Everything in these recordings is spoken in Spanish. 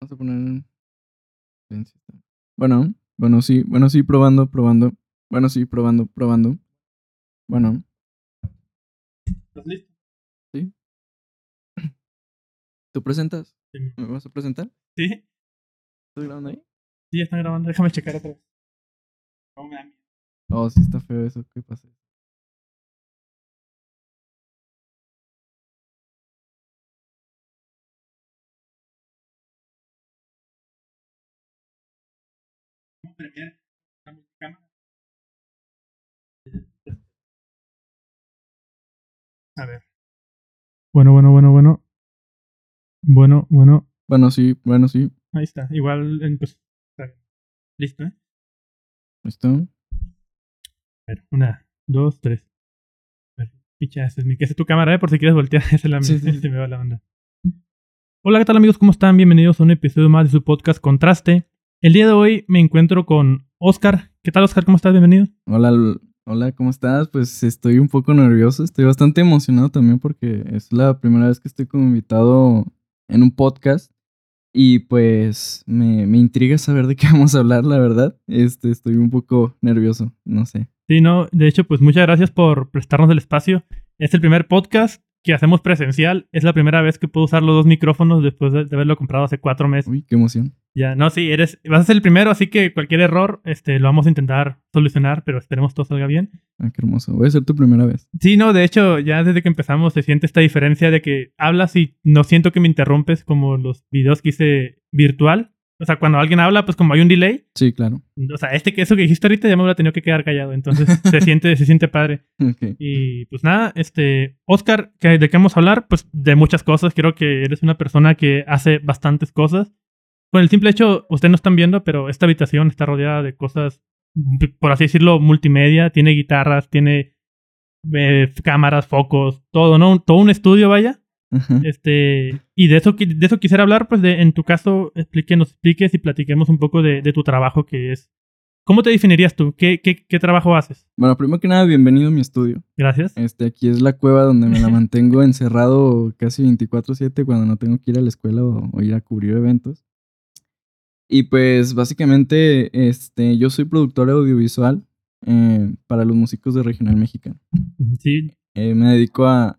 Vamos a poner. Bueno, bueno, sí, bueno, sí, probando, probando. Bueno, sí, probando, probando. Bueno, ¿Estás listo? sí. ¿Tú presentas? Sí. ¿Me vas a presentar? ¿Sí? ¿Estás grabando ahí? Sí, están grabando. Déjame checar otra vez. No me da miedo. Oh, sí está feo eso. ¿Qué pasa? Premiere? ¿Está multicámara? A ver. Bueno, bueno, bueno, bueno. Bueno, bueno. Bueno, sí, bueno, sí. Ahí está. Igual, pues, está bien. Listo, ¿eh? ¿Listo? A ver, una, dos, tres. A ver, picha, esa es mi, que es tu cámara, ¿eh? Por si quieres voltear, esa es la Sí, mía. sí, sí. Se me va la onda. Hola, ¿qué tal amigos? ¿Cómo están? Bienvenidos a un episodio más de su podcast Contraste. El día de hoy me encuentro con Oscar. ¿Qué tal, Oscar? ¿Cómo estás? Bienvenido. Hola, hola, ¿cómo estás? Pues estoy un poco nervioso, estoy bastante emocionado también porque es la primera vez que estoy como invitado en un podcast y pues me, me intriga saber de qué vamos a hablar, la verdad. Este, estoy un poco nervioso, no sé. Sí, no, de hecho, pues muchas gracias por prestarnos el espacio. Es el primer podcast que hacemos presencial. Es la primera vez que puedo usar los dos micrófonos después de, de haberlo comprado hace cuatro meses. Uy, qué emoción. Ya, no, sí, eres, vas a ser el primero, así que cualquier error este, lo vamos a intentar solucionar, pero esperemos todo salga bien. Ah, qué hermoso. Voy a ser tu primera vez. Sí, no, de hecho, ya desde que empezamos se siente esta diferencia de que hablas y no siento que me interrumpes como los videos que hice virtual. O sea, cuando alguien habla, pues como hay un delay, Sí, claro. o sea, este que eso que dijiste ahorita ya me hubiera tenido que quedar callado, entonces se siente, se siente padre. Y pues nada, este, Oscar, ¿qué- ¿de qué vamos a hablar? Pues de muchas cosas. Creo que eres una persona que hace bastantes cosas. Con el simple hecho, ustedes no están viendo, pero esta habitación está rodeada de cosas, por así decirlo, multimedia. Tiene guitarras, tiene eh, cámaras, focos, todo, ¿no? Todo un estudio, vaya. Ajá. Este, y de eso, de eso quisiera hablar, pues de, en tu caso, explique, nos expliques y platiquemos un poco de, de tu trabajo que es. ¿Cómo te definirías tú? ¿Qué, qué, qué trabajo haces? Bueno, primero que nada, bienvenido a mi estudio. Gracias. Este, aquí es la cueva donde me la mantengo encerrado casi 24/7 cuando no tengo que ir a la escuela o, o ir a cubrir eventos. Y pues básicamente este, yo soy productor audiovisual eh, para los músicos de Regional Mexicano. Sí, Eh, me dedico a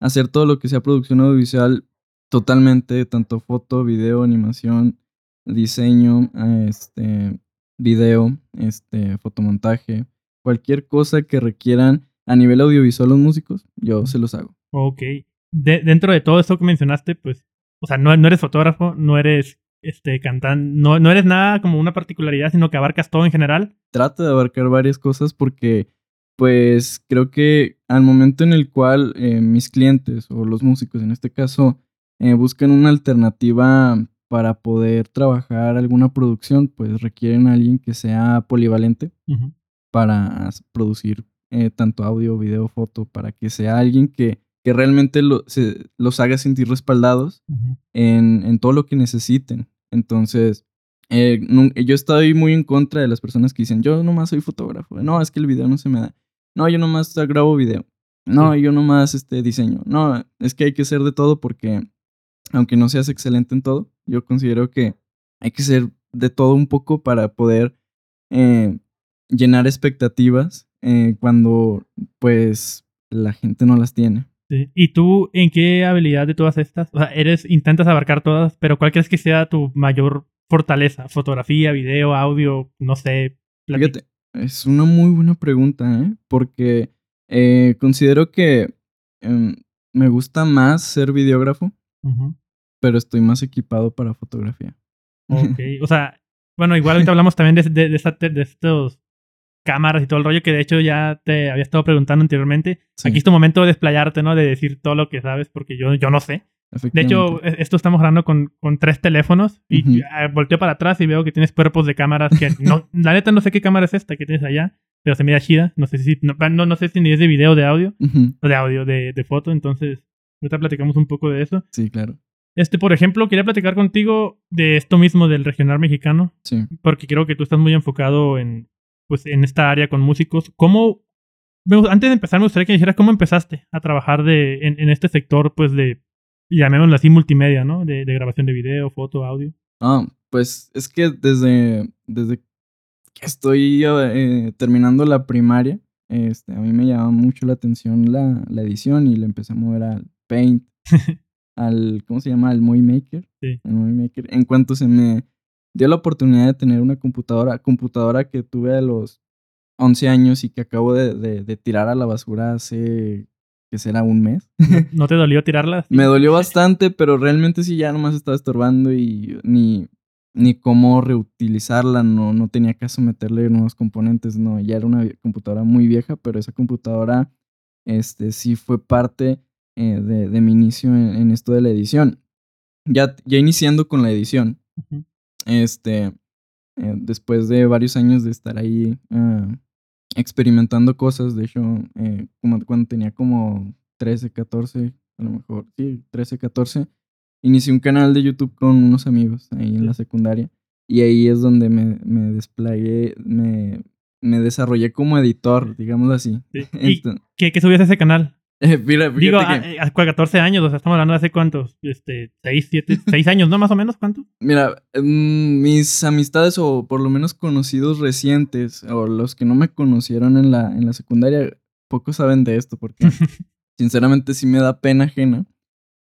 hacer todo lo que sea producción audiovisual totalmente, tanto foto, video, animación, diseño, este, video, este, fotomontaje, cualquier cosa que requieran a nivel audiovisual los músicos, yo se los hago. Ok. De- dentro de todo esto que mencionaste, pues, o sea, no, no eres fotógrafo, no eres este cantante, no, no eres nada como una particularidad, sino que abarcas todo en general. trato de abarcar varias cosas porque pues creo que al momento en el cual eh, mis clientes o los músicos en este caso eh, buscan una alternativa para poder trabajar alguna producción, pues requieren a alguien que sea polivalente para producir eh, tanto audio, video, foto, para que sea alguien que, que realmente lo- se- los haga sentir respaldados en, en todo lo que necesiten. Entonces, eh, yo estoy muy en contra de las personas que dicen, yo nomás soy fotógrafo. No, es que el video no se me da. No, yo nomás grabo video. No, yo nomás este, diseño. No, es que hay que ser de todo porque, aunque no seas excelente en todo, yo considero que hay que ser de todo un poco para poder eh, llenar expectativas eh, cuando, pues, la gente no las tiene. Sí. ¿Y tú en qué habilidad de todas estas? O sea, eres, intentas abarcar todas, pero ¿cuál crees que sea tu mayor fortaleza? Fotografía, video, audio, no sé. Fíjate, es una muy buena pregunta, ¿eh? Porque eh, considero que em, me gusta más ser videógrafo, pero estoy más equipado para fotografía. Ok. O sea, bueno, igual ahorita hablamos también de, de, de, esta- de estos cámaras y todo el rollo que de hecho ya te había estado preguntando anteriormente. Sí, Aquí es tu momento de desplayarte, ¿no? De decir todo lo que sabes, porque yo, yo no sé. De hecho, e- esto estamos grabando con, con tres teléfonos y volteo para atrás y veo que tienes cuerpos de cámaras que no, la neta no sé qué cámara es esta que tienes allá, pero se mira chida. No sé si, no, no, no sé si ni es de video o de audio, o de audio, de, de foto, entonces ahorita platicamos un poco de eso. Sí, claro. Este, por ejemplo, quería platicar contigo de esto mismo del regional mexicano, Sí. porque creo que tú estás muy enfocado en, pues, en esta área con músicos. ¿Cómo, antes de empezar, me gustaría que dijeras cómo empezaste a trabajar de, en, en este sector, pues, de, llamémoslo así, multimedia, ¿no? De, de grabación de video, foto, audio. Ah, pues es que desde, desde que estoy eh, terminando la primaria, este, a mí me llama mucho la atención la, la edición y le empecé a mover al Paint, al, ¿cómo se llama? Al Movie Maker. Sí. El Movie Maker. En cuanto se me dio la oportunidad de tener una computadora, computadora que tuve a los 11 años y que acabo de, de, de tirar a la basura hace, que será un mes. ¿No te dolió tirarla? Me dolió bastante, pero realmente sí ya nomás estaba estorbando y ni, ni cómo reutilizarla, no, no tenía caso meterle nuevos componentes, no, ya era una computadora muy vieja, pero esa computadora este, sí fue parte eh, de, de, mi inicio en, en, esto de la edición. Ya, ya iniciando con la edición, uh -huh. este, eh, después de varios años de estar ahí uh, experimentando cosas, de hecho, eh, como cuando tenía como 13, 14, a lo mejor, sí, 13, 14, inicié un canal de YouTube con unos amigos ahí en la secundaria. Y ahí es donde me, me desplegué, me, me desarrollé como editor, digámoslo así. Sí. ¿Y qué, qué subías a ese canal? Mira, Digo, a, a, 14 años, o sea, estamos hablando de hace cuántos, este, 6, 7, 6 años, ¿no? Más o menos, ¿cuánto? Mira, mmm, mis amistades o por lo menos conocidos recientes, o los que no me conocieron en la, en la secundaria, pocos saben de esto, porque sinceramente sí me da pena ajena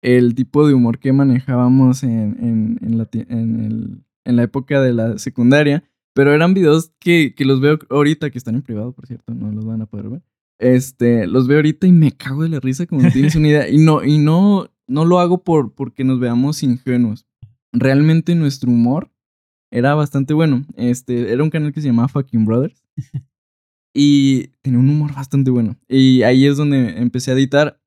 el tipo de humor que manejábamos en, en, en, la, en, el, en la época de la secundaria. Pero eran videos que, que los veo ahorita, que están en privado, por cierto, no los van a poder ver. Este, los veo ahorita y me cago de la risa, como no tienes una idea. Y no, y no, no lo hago por, porque nos veamos ingenuos. Realmente nuestro humor era bastante bueno. Este, era un canal que se llamaba Fucking Brothers. Y tenía un humor bastante bueno. Y ahí es donde empecé a editar.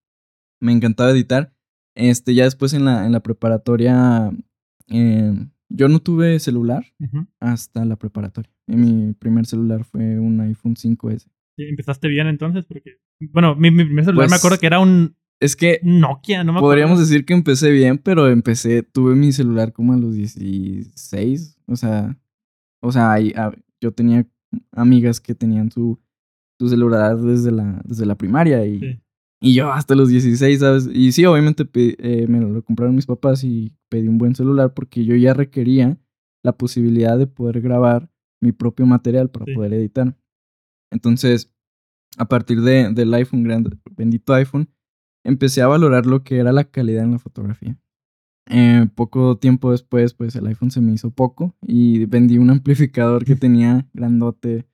Me encantaba editar. Este, ya después en la, en la preparatoria, eh, yo no tuve celular uh -huh. hasta la preparatoria. Mi primer celular fue un iPhone 5S. Empezaste bien entonces, porque, bueno, mi, mi primer celular pues, me acuerdo que era un es que Nokia, no me Podríamos acuerdo. decir que empecé bien, pero empecé, tuve mi celular como a los 16, o sea, o sea, ahí, a, yo tenía amigas que tenían su, su celular desde la, desde la primaria y, sí. y yo hasta los 16, ¿sabes? Y sí, obviamente eh, me lo compraron mis papás y pedí un buen celular porque yo ya requería la posibilidad de poder grabar mi propio material para sí. poder editar. Entonces, a partir de, del iPhone, grande, bendito iPhone, empecé a valorar lo que era la calidad en la fotografía. Eh, poco tiempo después, pues el iPhone se me hizo poco y vendí un amplificador que tenía grandote.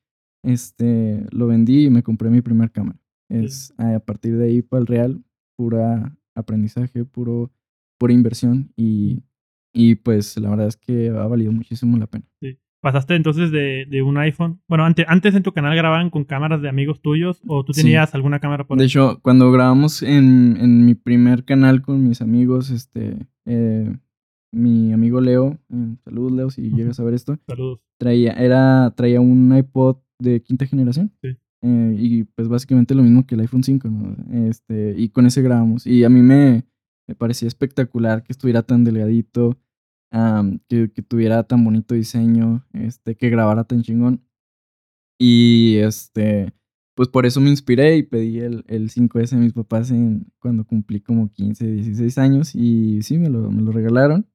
Este, lo vendí y me compré mi primer cámara. Es a partir de ahí para el real, pura aprendizaje, puro, pura inversión y, y pues la verdad es que ha valido muchísimo la pena. Sí. ¿Pasaste entonces de, de, un iPhone? Bueno, antes, antes en tu canal grababan con cámaras de amigos tuyos o tú tenías sí. alguna cámara por De hecho, cuando grabamos en, en, mi primer canal con mis amigos, este, eh, mi amigo Leo, eh, saludos Leo si uh -huh. llegas a ver esto. Saludos. Traía, era, traía un iPod de quinta generación. Sí. Eh, y pues básicamente lo mismo que el iPhone 5, ¿no? Este, y con ese grabamos. Y a mí me, me parecía espectacular que estuviera tan delgadito um, que, que, tuviera tan bonito diseño, este, que grabara tan chingón. Y este, pues por eso me inspiré y pedí el, el 5S a mis papás en, cuando cumplí como 15, 16 años y sí, me lo, me lo regalaron.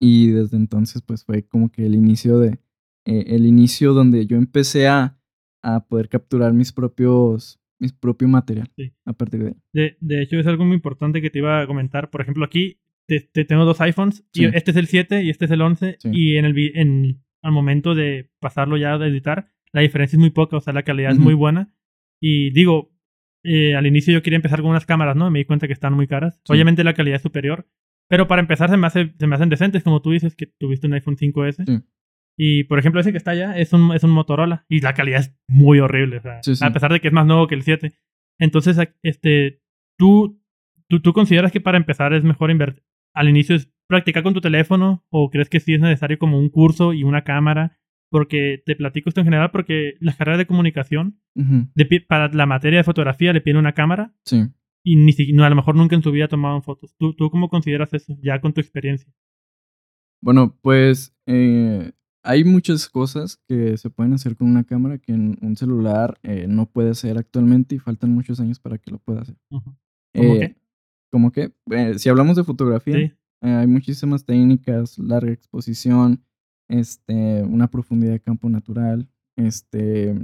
Y desde entonces pues fue como que el inicio de, eh, el inicio donde yo empecé a, a poder capturar mis propios mi propio material sí. a partir de ahí. De, de hecho, es algo muy importante que te iba a comentar. Por ejemplo, aquí te, te tengo dos iPhones. Sí. Y este es el 7 y este es el 11. Sí. Y en el en, al momento de pasarlo ya de editar, la diferencia es muy poca. O sea, la calidad uh -huh. es muy buena. Y digo, eh, al inicio yo quería empezar con unas cámaras, ¿no? Me di cuenta que están muy caras. Sí. Obviamente la calidad es superior. Pero para empezar se me, hace, se me hacen decentes, como tú dices, que tuviste un iPhone 5S. Y por ejemplo, ese que está allá es un, es un Motorola. Y la calidad es muy horrible. O sea. A pesar de que es más nuevo que el 7. Entonces, este, ¿tú, tú, tú consideras que para empezar es mejor invertir? Al inicio es practicar con tu teléfono. ¿O crees que sí es necesario como un curso y una cámara? Porque te platico esto en general porque las carreras de comunicación, uh -huh. de, para la materia de fotografía, le piden una cámara. Sí. Y ni siquiera, a lo mejor nunca en su vida tomaban fotos. ¿Tú, ¿Tú cómo consideras eso, ya con tu experiencia? Bueno, pues eh, hay muchas cosas que se pueden hacer con una cámara que en un celular eh, no puede hacer actualmente y faltan muchos años para que lo pueda hacer. Uh -huh. ¿Cómo eh, qué? ¿Cómo qué? Eh, si hablamos de fotografía, sí. Eh, hay muchísimas técnicas, larga exposición, este, una profundidad de campo natural, este,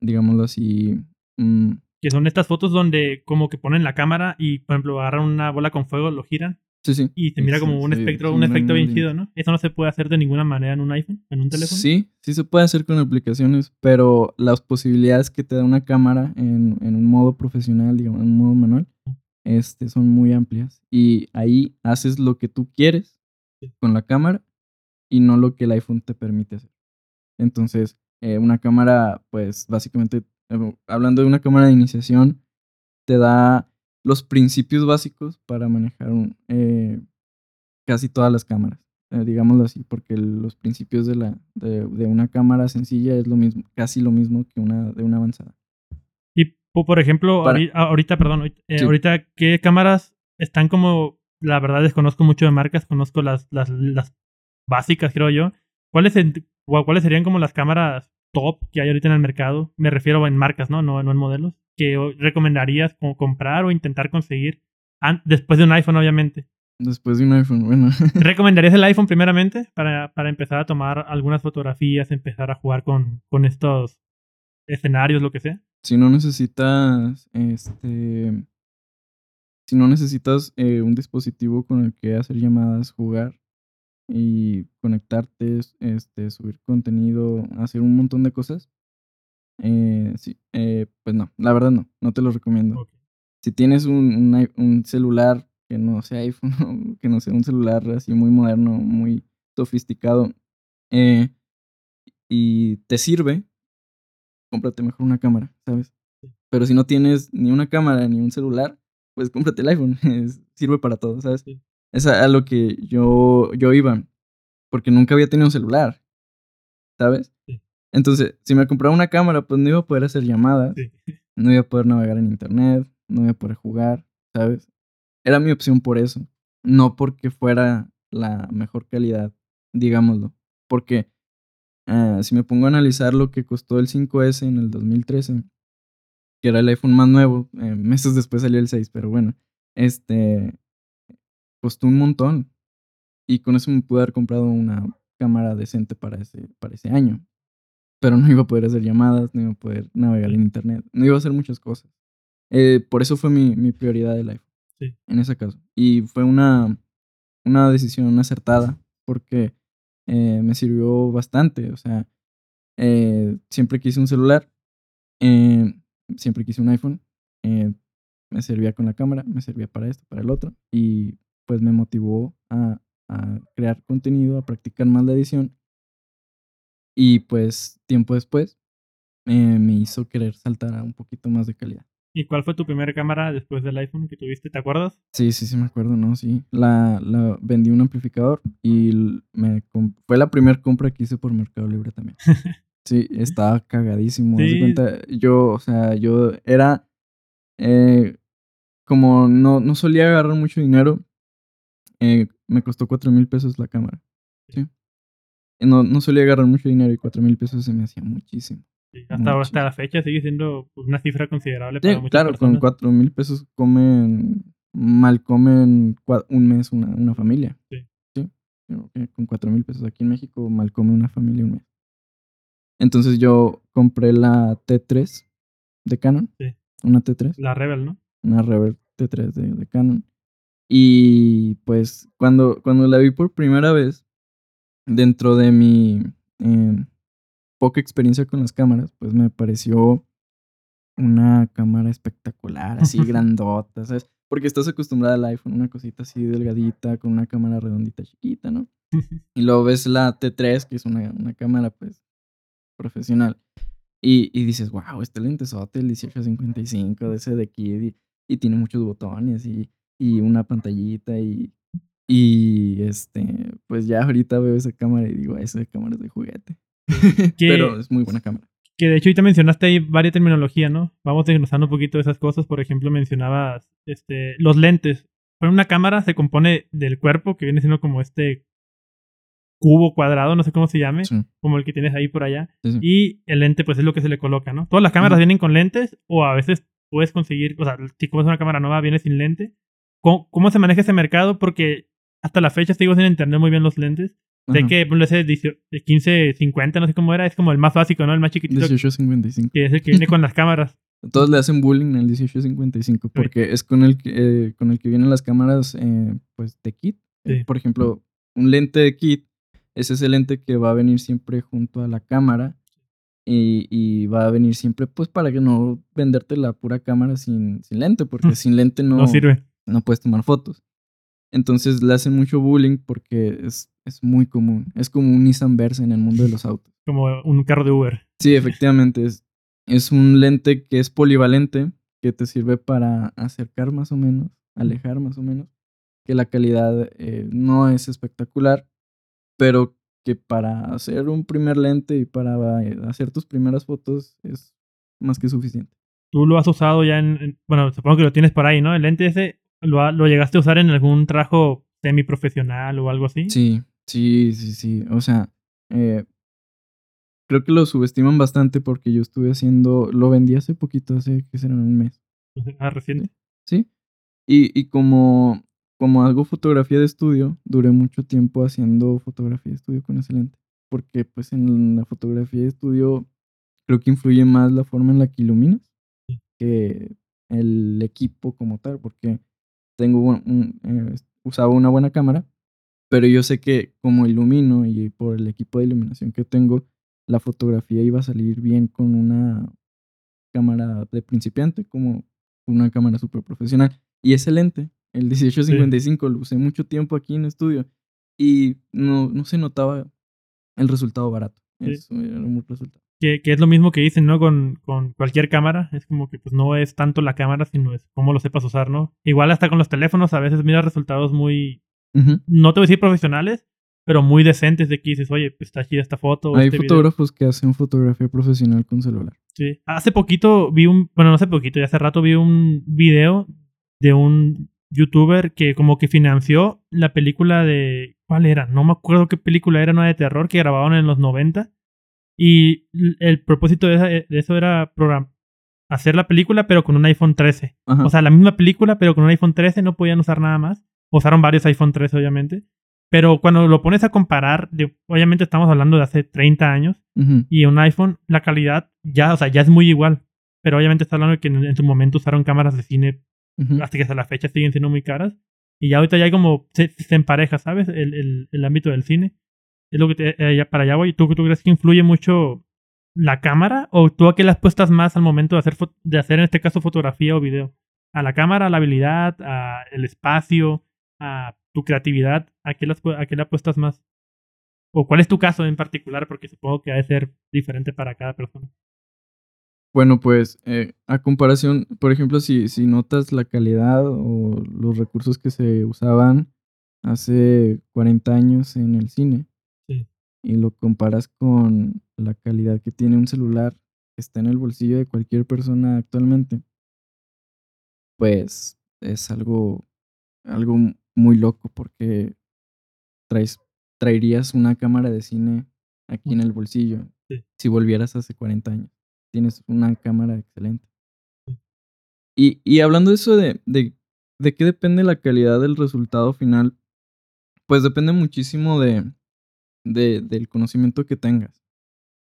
digámoslo así. mm, Que son estas fotos donde como que ponen la cámara y, por ejemplo, agarran una bola con fuego, lo giran sí, sí. y se mira Sí, como un espectro, sí, un efecto bien chido, ¿no? Eso no se puede hacer de ninguna manera en un iPhone, en un teléfono. Sí, sí se puede hacer con aplicaciones, pero las posibilidades que te da una cámara en, en un modo profesional, digamos, en un modo manual, este, son muy amplias. Y ahí haces lo que tú quieres con la cámara y no lo que el iPhone te permite hacer. Entonces, eh, una cámara, pues básicamente, eh, hablando de una cámara de iniciación, te da los principios básicos para manejar un, eh, casi todas las cámaras, digámoslo así, porque los principios de, la, de, de una cámara sencilla es lo mismo, casi lo mismo que una de una avanzada. Por ejemplo, Para- ahorita, perdón, ahorita, eh, Sí. ahorita, ¿qué cámaras están como, la verdad desconozco mucho de marcas, conozco las, las, las básicas, creo yo. ¿Cuáles, ¿Cuáles serían como las cámaras top que hay ahorita en el mercado? Me refiero en marcas, ¿no? No, no en modelos. Que recomendarías como comprar o intentar conseguir después de un iPhone, obviamente. Después de un iPhone, bueno, ¿Recomendarías el iPhone primeramente para, para empezar a tomar algunas fotografías, empezar a jugar con, con estos escenarios, lo que sea? Si no necesitas, este, si no necesitas eh, un dispositivo con el que hacer llamadas, jugar y conectarte, este, subir contenido, hacer un montón de cosas, eh, sí, eh, pues no, la verdad no, no te lo recomiendo. Si tienes un, un celular que no sea iPhone, que no sea un celular así muy moderno, muy sofisticado, eh, y te sirve, cómprate mejor una cámara, ¿sabes? Pero si no tienes ni una cámara ni un celular, pues cómprate el iPhone, es- sirve para todo, ¿sabes? Sí. Es a, a lo que yo, yo iba, porque nunca había tenido un celular, ¿sabes? Sí. Entonces, si me compraba una cámara, pues no iba a poder hacer llamadas, Sí. no iba a poder navegar en internet, no iba a poder jugar, ¿sabes? Era mi opción por eso, no porque fuera la mejor calidad, digámoslo. Porque ah, si me pongo a analizar lo que costó el 5S en el 2013, que era el iPhone más nuevo, eh, meses después salió el 6, pero bueno, este costó un montón. Y con eso me pude haber comprado una cámara decente para ese, para ese año. Pero no iba a poder hacer llamadas, no iba a poder navegar en internet, no iba a hacer muchas cosas. Eh, por eso fue mi, mi prioridad el iPhone. Sí. En ese caso. Y fue una, una decisión acertada porque eh, me sirvió bastante. O sea, eh, siempre quise un celular, eh, siempre quise un iPhone. eh, me servía con la cámara, me servía para esto, para el otro. Y pues me motivó a, a crear contenido, a practicar más la edición. Y pues tiempo después eh, me hizo querer saltar a un poquito más de calidad. ¿Y cuál fue tu primera cámara después del iPhone que tuviste? ¿Te acuerdas? Sí, sí, sí, me acuerdo, ¿no? Sí. La, la vendí un amplificador y me fue la primera compra que hice por Mercado Libre también. Sí, estaba cagadísimo. Sí. cuenta, yo, o sea, yo era. eh, como no, no solía agarrar mucho dinero, eh, me costó cuatro mil pesos la cámara. Sí. No, no solía agarrar mucho dinero y cuatro mil pesos se me hacía muchísimo. Sí, hasta, hasta la fecha sigue siendo pues, una cifra considerable Sí, para muchas claro, con cuatro mil pesos comen, mal comen un mes una, una familia. Sí. Sí, con cuatro mil pesos aquí en México mal come una familia un mes. Entonces yo compré la T3 de Canon. Sí. Una T3, La Rebel, ¿no? una Rebel T3 de, de Canon. Y pues cuando, cuando la vi por primera vez, dentro de mi eh, poca experiencia con las cámaras, pues me pareció una cámara espectacular, así grandota, ¿sabes? Porque estás acostumbrada al iPhone, una cosita así delgadita, con una cámara redondita chiquita, ¿no? Y luego ves la T3, que es una, una cámara, pues, profesional. Y, y dices, wow, este lentesote, el 1855 de ese de y, y tiene muchos botones y, y una pantallita y, y este, pues ya ahorita veo esa cámara y digo, esa cámara es de juguete. Pero es muy buena cámara. Que de hecho ahorita mencionaste ahí varias terminología, ¿no? Vamos desglosando un poquito de esas cosas. Por ejemplo, mencionabas este, los lentes. Bueno, una cámara se compone del cuerpo, que viene siendo como este cubo cuadrado, no sé cómo se llame, Sí, como el que tienes ahí por allá. sí, sí. Y el lente, pues es lo que se le coloca, ¿no? Todas las cámaras vienen con lentes, o a veces puedes conseguir, o sea, si compras una cámara nueva, viene sin lente. ¿Cómo, cómo se maneja ese mercado? Porque hasta la fecha sigo sin entender muy bien los lentes. Sé Ajá. que, por ejemplo, ese 18 de 1550, no sé cómo era, es como el más básico, ¿no? El más chiquitito, 1855. que es el que viene con las cámaras. Todos le hacen bullying al 1855 porque es con el que, eh, con el que vienen las cámaras eh, pues de kit. Eh. Por ejemplo, un lente de kit, ese es el lente que va a venir siempre junto a la cámara y, y va a venir siempre pues para que no venderte la pura cámara sin, sin lente, porque sin lente no, No sirve. no puedes tomar fotos. Entonces le hacen mucho bullying porque es, es muy común. Es como un Nissan Versa en el mundo de los autos. Como un carro de Uber. Sí, efectivamente. Es, es un lente que es polivalente, que te sirve para acercar más o menos, alejar más o menos, que la calidad eh, no es espectacular, pero que para hacer un primer lente y para eh, hacer tus primeras fotos es más que suficiente. Tú lo has usado ya en, en- Bueno, supongo que lo tienes por ahí, ¿no? El lente ese, ¿lo, lo llegaste a usar en algún trabajo semiprofesional o algo así? Sí, sí, sí, sí. O sea, eh, creo que lo subestiman bastante porque yo estuve haciendo, lo vendí hace poquito, hace que será un mes. Ah, reciente. ¿sí? Y, y como, como hago fotografía de estudio, duré mucho tiempo haciendo fotografía de estudio con ese lente. Porque pues en la fotografía de estudio creo que influye más la forma en la que iluminas que el equipo como tal. Porque tengo un- un, eh, usaba una buena cámara, pero yo sé que como ilumino y por el equipo de iluminación que tengo, la fotografía iba a salir bien con una cámara de principiante, como una cámara súper profesional. Y ese lente, el 1855, lo usé mucho tiempo aquí en estudio y no, no se notaba el resultado barato. Sí. Eso era un resultado. Que, que es lo mismo que dicen, ¿no? Con, con cualquier cámara. Es como que pues no es tanto la cámara, sino es cómo lo sepas usar, ¿no? Igual hasta con los teléfonos a veces miras resultados muy... No te voy a decir profesionales, pero muy decentes de que dices, oye, pues está chida esta foto. Hay este video". fotógrafos que hacen fotografía profesional con celular. Sí. Hace poquito vi un, bueno, no hace poquito, ya hace rato vi un video de un youtuber que como que financió la película de, ¿cuál era? No me acuerdo qué película era, una de terror que grababan en los 90. Y el propósito de, esa- de eso era program hacer la película pero con un iPhone 13. Ajá. O sea, la misma película pero con un iPhone 13 no podían usar nada más. Usaron varios iPhone 13 obviamente. Pero cuando lo pones a comparar, obviamente estamos hablando de hace 30 años Ujú. y un iPhone, la calidad ya, o sea, ya es muy igual. Pero obviamente está hablando de que en, en su momento usaron cámaras de cine Ujú. hasta que hasta la fecha siguen siendo muy caras. Y ya ahorita ya hay como, se, se empareja, ¿sabes? El, el, el ámbito del cine. Es lo que te, eh, para allá voy. ¿Tú, ¿Tú crees que influye mucho la cámara? ¿O tú a qué las puestas más al momento de hacer, de hacer en este caso fotografía o video? ¿A la cámara, a la habilidad, a el espacio, a tu creatividad? ¿A qué, las, a qué le apuestas más? ¿O cuál es tu caso en particular? Porque supongo que ha de ser diferente para cada persona. Bueno, pues eh, a comparación, por ejemplo, si, si notas la calidad o los recursos que se usaban hace 40 años en el cine Sí. y lo comparas con la calidad que tiene un celular que está en el bolsillo de cualquier persona actualmente, pues es algo, algo muy loco porque traes, traerías una cámara de cine aquí en el bolsillo Sí. si volvieras hace 40 años tienes una cámara excelente. Y, y hablando de eso de, de, de qué depende la calidad del resultado final, pues depende muchísimo de, de, del conocimiento que tengas.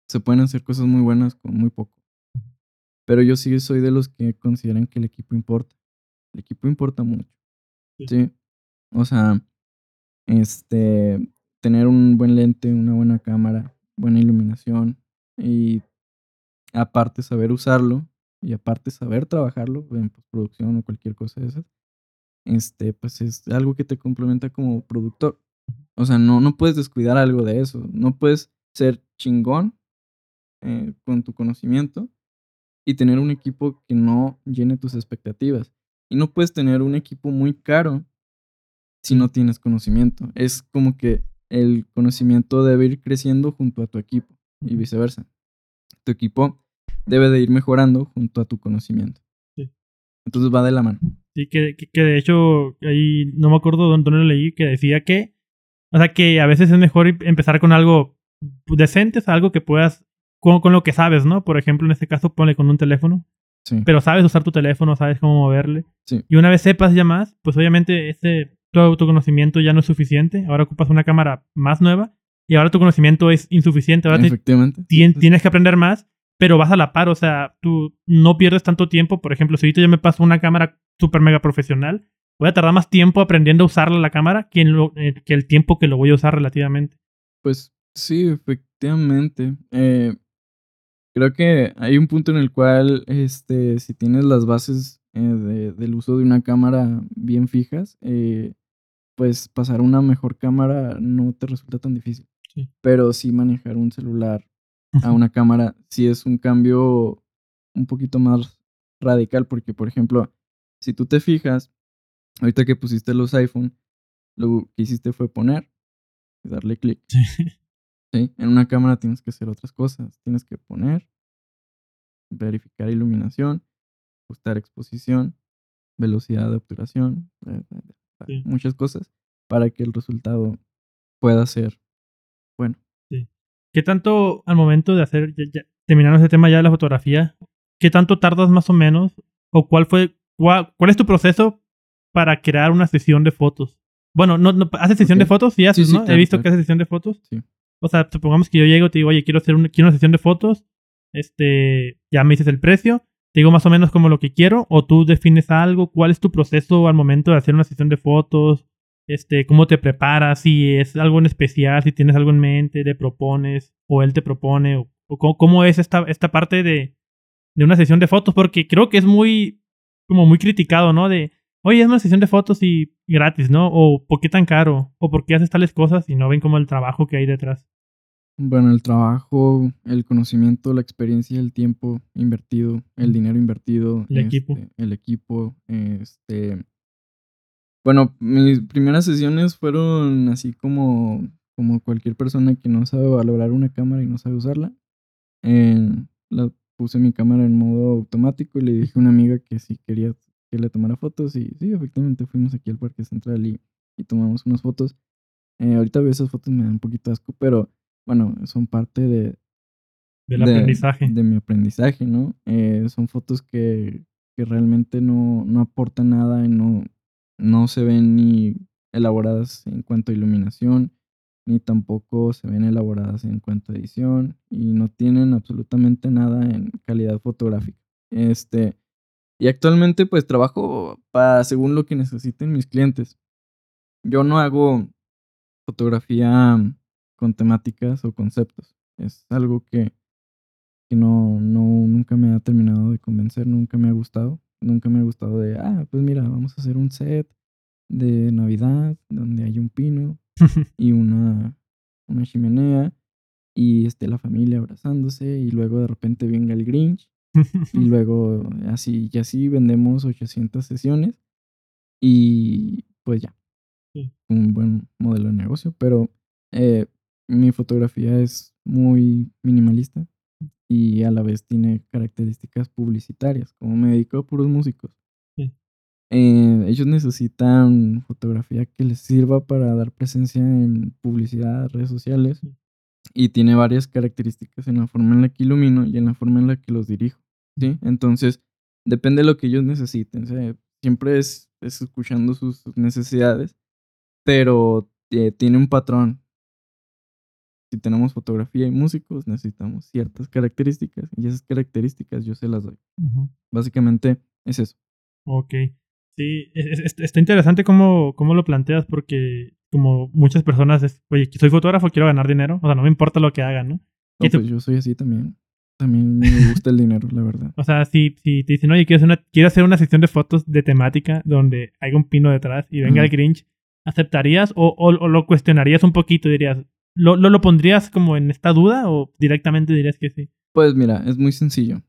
Se pueden hacer cosas muy buenas con muy poco. Pero yo sí soy de los que consideran que el equipo importa. El equipo importa mucho. Sí. Sí. O sea, este, tener un buen lente, una buena cámara, buena iluminación y aparte saber usarlo y aparte saber trabajarlo en postproducción o cualquier cosa de esas, este, pues es algo que te complementa como productor. O sea, no, no puedes descuidar algo de eso. No puedes ser chingón eh, con tu conocimiento y tener un equipo que no llene tus expectativas. Y no puedes tener un equipo muy caro si no tienes conocimiento. Es como que el conocimiento debe ir creciendo junto a tu equipo y viceversa. Tu equipo debe de ir mejorando junto a tu conocimiento. Sí. Entonces va de la mano. Sí, que, que, que de hecho, ahí no me acuerdo dónde lo leí, que decía que, o sea, que a veces es mejor em- empezar con algo decente, algo que puedas, con, con lo que sabes, ¿no? Por ejemplo, en este caso, ponle con un teléfono, Sí. pero sabes usar tu teléfono, sabes cómo moverle. Sí. Y una vez sepas ya más, pues obviamente ese, tu autoconocimiento ya no es suficiente, ahora ocupas una cámara más nueva y ahora tu conocimiento es insuficiente, ahora te- Efectivamente. tien- tienes que aprender más, pero vas a la par, o sea, tú no pierdes tanto tiempo, por ejemplo, si ahorita yo me paso una cámara super mega profesional, voy a tardar más tiempo aprendiendo a usarla la cámara que, en lo- eh, que el tiempo que lo voy a usar relativamente. Pues sí, efectivamente. Eh, creo que hay un punto en el cual, este, si tienes las bases eh, de- del uso de una cámara bien fijas, eh, pues pasar a una mejor cámara no te resulta tan difícil. Sí. Pero sí manejar un celular a una cámara sí es un cambio un poquito más radical, porque por ejemplo, si tú te fijas, ahorita que pusiste los iPhone, lo que hiciste fue poner y darle clic. ¿sí? En una cámara tienes que hacer otras cosas. Tienes que poner, verificar iluminación, ajustar exposición, velocidad de obturación, eh, eh, eh, Sí. muchas cosas para que el resultado pueda ser bueno. ¿Qué tanto al momento de hacer, ya- ya- terminando ese tema ya de la fotografía, qué tanto tardas más o menos? ¿O cuál fue, cuál, cuál es tu proceso para crear una sesión de fotos? Bueno, no, no ¿haces sesión de fotos? Sí, haces, Sí, sí, ¿no? He visto claro. que haces sesión de fotos. Sí. O sea, supongamos que yo llego y te digo, oye, quiero hacer una, quiero una sesión de fotos. Este, ya me dices el precio. Te digo más o menos como lo que quiero. O tú defines algo. ¿Cuál es tu proceso al momento de hacer una sesión de fotos? Este, cómo te preparas, si es algo en especial, si tienes algo en mente, le propones, o él te propone, o, cómo es esta, esta parte de, de una sesión de fotos, porque creo que es muy, como muy criticado, ¿no? De, oye, es una sesión de fotos y gratis, ¿no? O ¿por qué tan caro? O ¿por qué haces tales cosas y no ven como el trabajo que hay detrás? Bueno, el trabajo, el conocimiento, la experiencia, el tiempo invertido, el dinero invertido, El equipo. este, el equipo, este, bueno, mis primeras sesiones fueron así como, como cualquier persona que no sabe valorar una cámara y no sabe usarla. Eh, la puse mi cámara en modo automático y le dije a una amiga que si quería que le tomara fotos y sí, efectivamente fuimos aquí al Parque Central y, y tomamos unas fotos. Eh, ahorita veo esas fotos me dan un poquito asco, pero bueno, son parte de, Del de- aprendizaje. De mi aprendizaje, ¿no? Eh, son fotos que, que realmente no, no aportan nada y no, no se ven ni elaboradas en cuanto a iluminación, ni tampoco se ven elaboradas en cuanto a edición y no tienen absolutamente nada en calidad fotográfica. Este, y actualmente pues trabajo para según lo que necesiten mis clientes. Yo no hago fotografía con temáticas o conceptos. Es algo que, que no, no, nunca me ha terminado de convencer, nunca me ha gustado. Nunca me ha gustado de, ah, pues mira, vamos a hacer un set de Navidad donde hay un pino y una, una chimenea y esté la familia abrazándose y luego de repente venga el Grinch y luego así y así vendemos 800 sesiones y pues ya. Sí. Un buen modelo de negocio, pero eh, mi fotografía es muy minimalista y a la vez tiene características publicitarias, como me dedico a puros músicos. Sí. Eh, ellos necesitan fotografía que les sirva para dar presencia en publicidad, redes sociales, Sí. y tiene varias características en la forma en la que ilumino y en la forma en la que los dirijo. ¿sí? Entonces, depende de lo que ellos necesiten. o sea, siempre es, es escuchando sus sus necesidades, pero eh, tiene un patrón. Si tenemos fotografía y músicos, necesitamos ciertas características y esas características yo se las doy. Básicamente es eso. Ok. Sí, es- es- está interesante cómo, cómo lo planteas porque como muchas personas es, oye, soy fotógrafo, quiero ganar dinero, o sea, no me importa lo que hagan, ¿no? Pues yo soy así también. También me gusta el dinero, la verdad. O sea, si, si te dicen, oye, quiero hacer, una, quiero hacer una sesión de fotos de temática donde haya un pino detrás y venga el. Grinch, ¿aceptarías o, o- o lo cuestionarías un poquito? Dirías, ¿lo, lo, lo pondrías como en esta duda o directamente dirías que sí? Pues mira, es muy sencillo.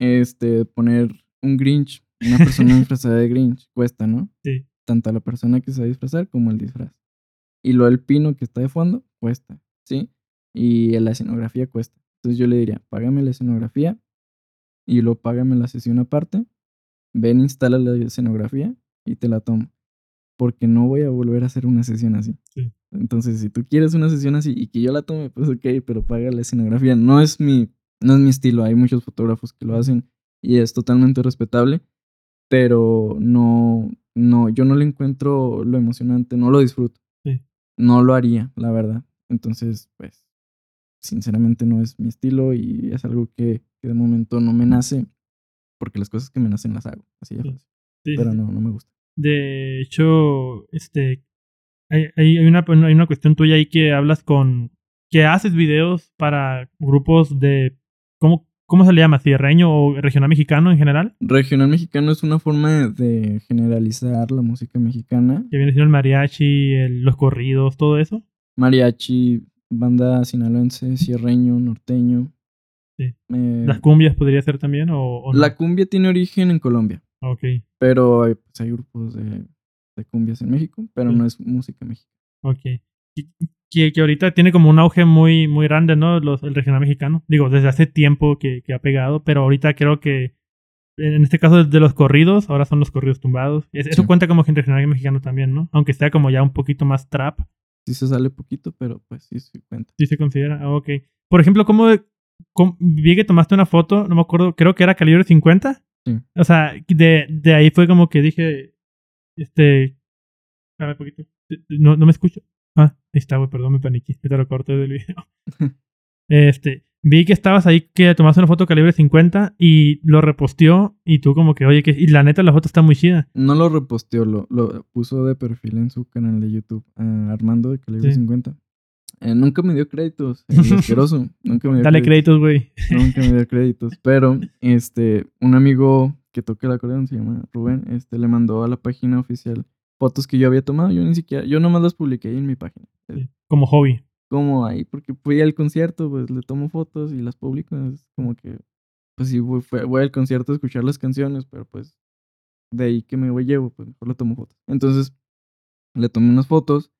Este, poner un Grinch, una persona disfrazada de Grinch, cuesta, ¿no? Sí. Tanto la persona que se va a disfrazar como el disfraz. Y lo el pino que está de fondo, cuesta, ¿sí? Y la escenografía cuesta. Entonces yo le diría, págame la escenografía y luego págame la sesión aparte. Ven, instala la escenografía y te la tomo. Porque no voy a volver a hacer una sesión así. Sí. Entonces, si tú quieres una sesión así y que yo la tome, pues ok, pero paga la escenografía. No es mi, no es mi estilo. Hay muchos fotógrafos que lo hacen y es totalmente respetable, pero no, no, yo no le encuentro lo emocionante, no lo disfruto. Sí. No lo haría, la verdad. Entonces, pues, sinceramente no es mi estilo y es algo que, que de momento no me nace, porque las cosas que me nacen las hago, así de Sí. fácil. Sí, Pero no, no me gusta. De hecho, este, hay, hay, una, hay una cuestión tuya ahí que hablas con, que haces videos para grupos de, ¿cómo, cómo se le llama? ¿Cierreño o regional mexicano en general? Regional mexicano es una forma de, generalizar la música mexicana. Que viene siendo el mariachi, el- los corridos, todo eso. Mariachi, banda sinaloense, sierreño, norteño. Sí. Eh, ¿Las cumbias podría ser también o, o no? la cumbia tiene origen en Colombia, Ok, pero hay, pues, hay grupos de, de cumbias en México, pero Sí. no es música mexicana. ok. Y- Que, que ahorita tiene como un auge muy, muy grande, ¿no? Los, el regional mexicano. Digo, desde hace tiempo que, que ha pegado, pero ahorita creo que en este caso de los corridos, ahora son los corridos tumbados. Es- Eso cuenta como regional mexicano también, ¿no? Aunque sea como ya un poquito más trap, Sí se sale poquito, pero pues sí se cuenta. sí se considera. Ah, ok. Por ejemplo, ¿cómo, cómo- vi que tomaste una foto, no me acuerdo, creo que era calibre 50? Sí. O sea, de, de ahí fue como que dije, este, un poquito. No, no me escucho. Ah, ahí está, güey, perdón, me paniqué. Te lo corté del video. este, vi que estabas ahí, que tomaste una foto calibre 50 y lo reposteó y tú como que, oye, que, y la neta la foto está muy chida. No lo reposteó, lo, lo puso de perfil en su canal de YouTube, ah, Armando de Calibre Sí. 50. Eh, nunca me dio créditos, el asqueroso. nunca me dio Dale créditos, güey. Nunca me dio créditos. Pero, este, un amigo que toca el acordeón, se llama Rubén, este, le mandó a la página oficial fotos que yo había tomado. Yo ni siquiera, yo nomás las publiqué ahí en mi página. Como hobby. Como ahí, porque fui al concierto, pues le tomo fotos y las publico. Es como que, pues sí, voy, al concierto a escuchar las canciones, pero pues de ahí que me voy llevo, pues mejor le tomo fotos. Entonces, le tomé unas fotos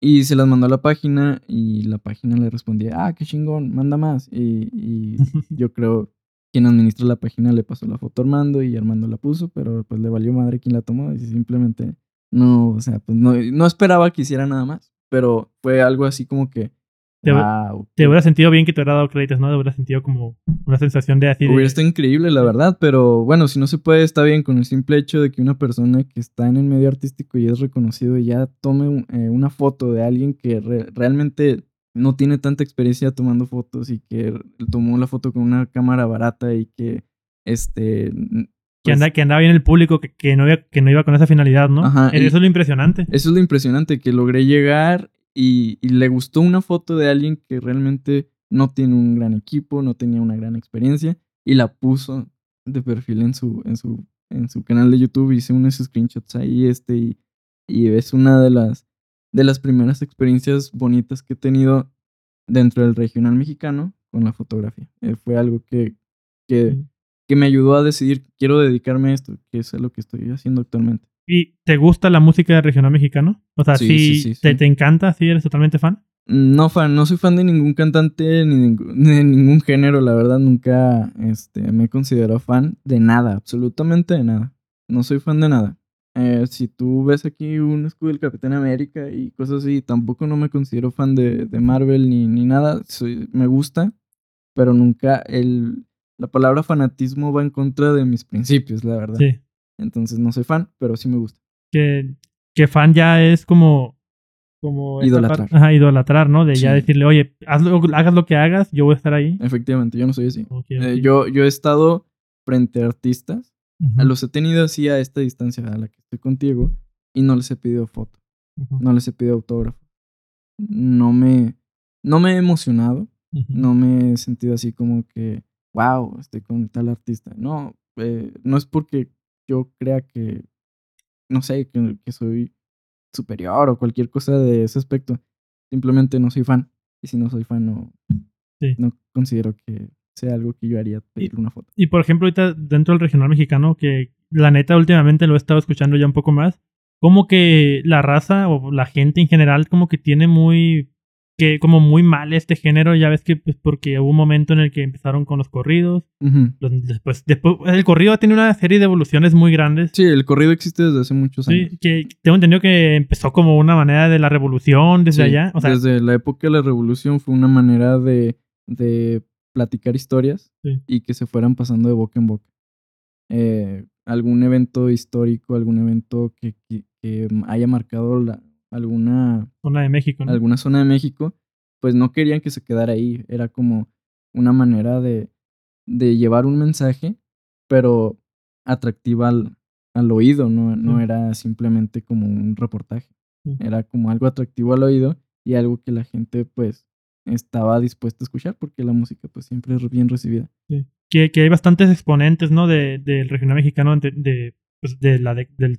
y se las mandó a la página y la página le respondía, ah, qué chingón, manda más. Y, y yo creo quien administra la página le pasó la foto a Armando y Armando la puso, pero pues le valió madre quien la tomó y simplemente no, o sea, pues no, no esperaba que hiciera nada más, pero fue algo así como que, Te- wow. Te hubiera sentido bien que te hubiera dado créditos, ¿no? Te hubiera sentido como una sensación de así. de- Hubiera estado increíble, la verdad, pero bueno, si no se puede, está bien con el simple hecho de que una persona que está en el medio artístico y es reconocido y ya tome eh, una foto de alguien que re- realmente no tiene tanta experiencia tomando fotos y que tomó la foto con una cámara barata y que este que, pues, anda, que andaba bien el público, que, que, no iba, que no iba con esa finalidad, ¿no? Ajá, Eso es lo impresionante. Eso es lo impresionante, que logré llegar y, y le gustó una foto de alguien que realmente no tiene un gran equipo, no tenía una gran experiencia y la puso de perfil en su, en su, en su canal de YouTube. Hice unos screenshots ahí este y, y es una de las, de las primeras experiencias bonitas que he tenido dentro del regional mexicano con la fotografía. Eh, fue algo que, que, que me ayudó a decidir, quiero dedicarme a esto, que es lo que estoy haciendo actualmente. ¿Y te gusta la música regional mexicano? O sea, Sí, sí, sí, sí, te, te encanta? ¿Sí eres totalmente fan? No fan, no soy fan de ningún cantante ni de, ningún- ni de ningún género, la verdad nunca este, me he considerado fan de nada, absolutamente de nada. No soy fan de nada. Eh, si tú ves aquí un escudo del Capitán América y cosas así, tampoco no me considero fan de, de Marvel ni, ni nada. Soy- me gusta, pero nunca el, la palabra fanatismo va en contra de mis principios, la verdad. Sí. Entonces no soy fan, pero sí me gusta. Que, que fan ya es como... como Idolatrar. Ajá, idolatrar, ¿no? De ya decirle, oye, hagas lo que hagas, yo voy a estar ahí. Efectivamente, yo no soy así. Eh, yo, yo he estado frente a artistas A los he tenido así a esta distancia a la que estoy contigo y no les he pedido foto, no les he pedido autógrafo. No me, no me he emocionado, no me he sentido así como que, wow, estoy con tal artista. No, eh, no es porque yo crea que, no sé, que, que soy superior o cualquier cosa de ese aspecto. Simplemente no soy fan. Y si no soy fan, no, Sí. no considero que sea algo que yo haría pedir una foto. Y por ejemplo, ahorita dentro del regional mexicano, que la neta últimamente lo he estado escuchando ya un poco más, como que la raza o la gente en general como que tiene muy que como muy mal este género, ya ves que pues porque hubo un momento en el que empezaron con los corridos, Ujú. los- después después el corrido tiene una serie de evoluciones muy grandes. Sí, el corrido existe desde hace muchos años. Sí, que tengo entendido que empezó como una manera de la revolución desde Sí, allá, o sea, desde la época de la revolución fue una manera de, de platicar historias Sí. y que se fueran pasando de boca en boca. Eh, algún evento histórico, algún evento que, que- que haya marcado la, alguna, Zona de México, ¿no? alguna zona de México, pues no querían que se quedara ahí. Era como una manera de, de llevar un mensaje, pero atractiva al, al oído, no, no Sí. era simplemente como un reportaje. Sí. Era como algo atractivo al oído y algo que la gente pues estaba dispuesta a escuchar porque la música pues siempre es bien recibida. que, que hay bastantes exponentes, ¿no? De, del regional mexicano, de, de, pues, de la de- del,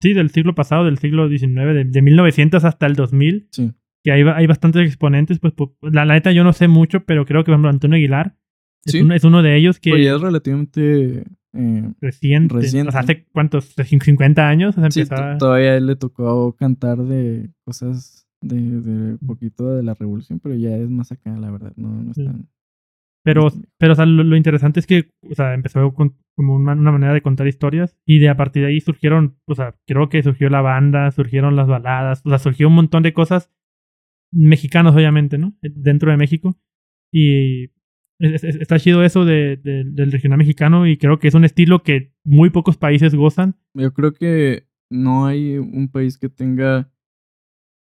sí, del siglo pasado, del siglo XIX, de, de 1900 hasta el 2000, Sí. que hay, hay bastantes exponentes, pues, la, la neta yo no sé mucho, pero creo que, por ejemplo, Antonio Aguilar es, Sí. uno, es uno de ellos que ya es relativamente... eh, reciente, reciente. o sea, hace cuántos, Cin- 50 años, o sea, sí, empezaba- todavía él le tocó cantar de cosas de, de poquito de la revolución, pero ya es más acá, la verdad. No, no es Sí. tan- Pero, pero o sea, lo, lo interesante es que o sea, empezó con, como una, una manera de contar historias y de a partir de ahí surgieron, o sea, creo que surgió la banda, surgieron las baladas, o sea, surgió un montón de cosas mexicanas, obviamente, ¿no? Dentro de México. Y es- es- está chido eso de, de- del regional mexicano y creo que es un estilo que muy pocos países gozan. Yo creo que no hay un país que tenga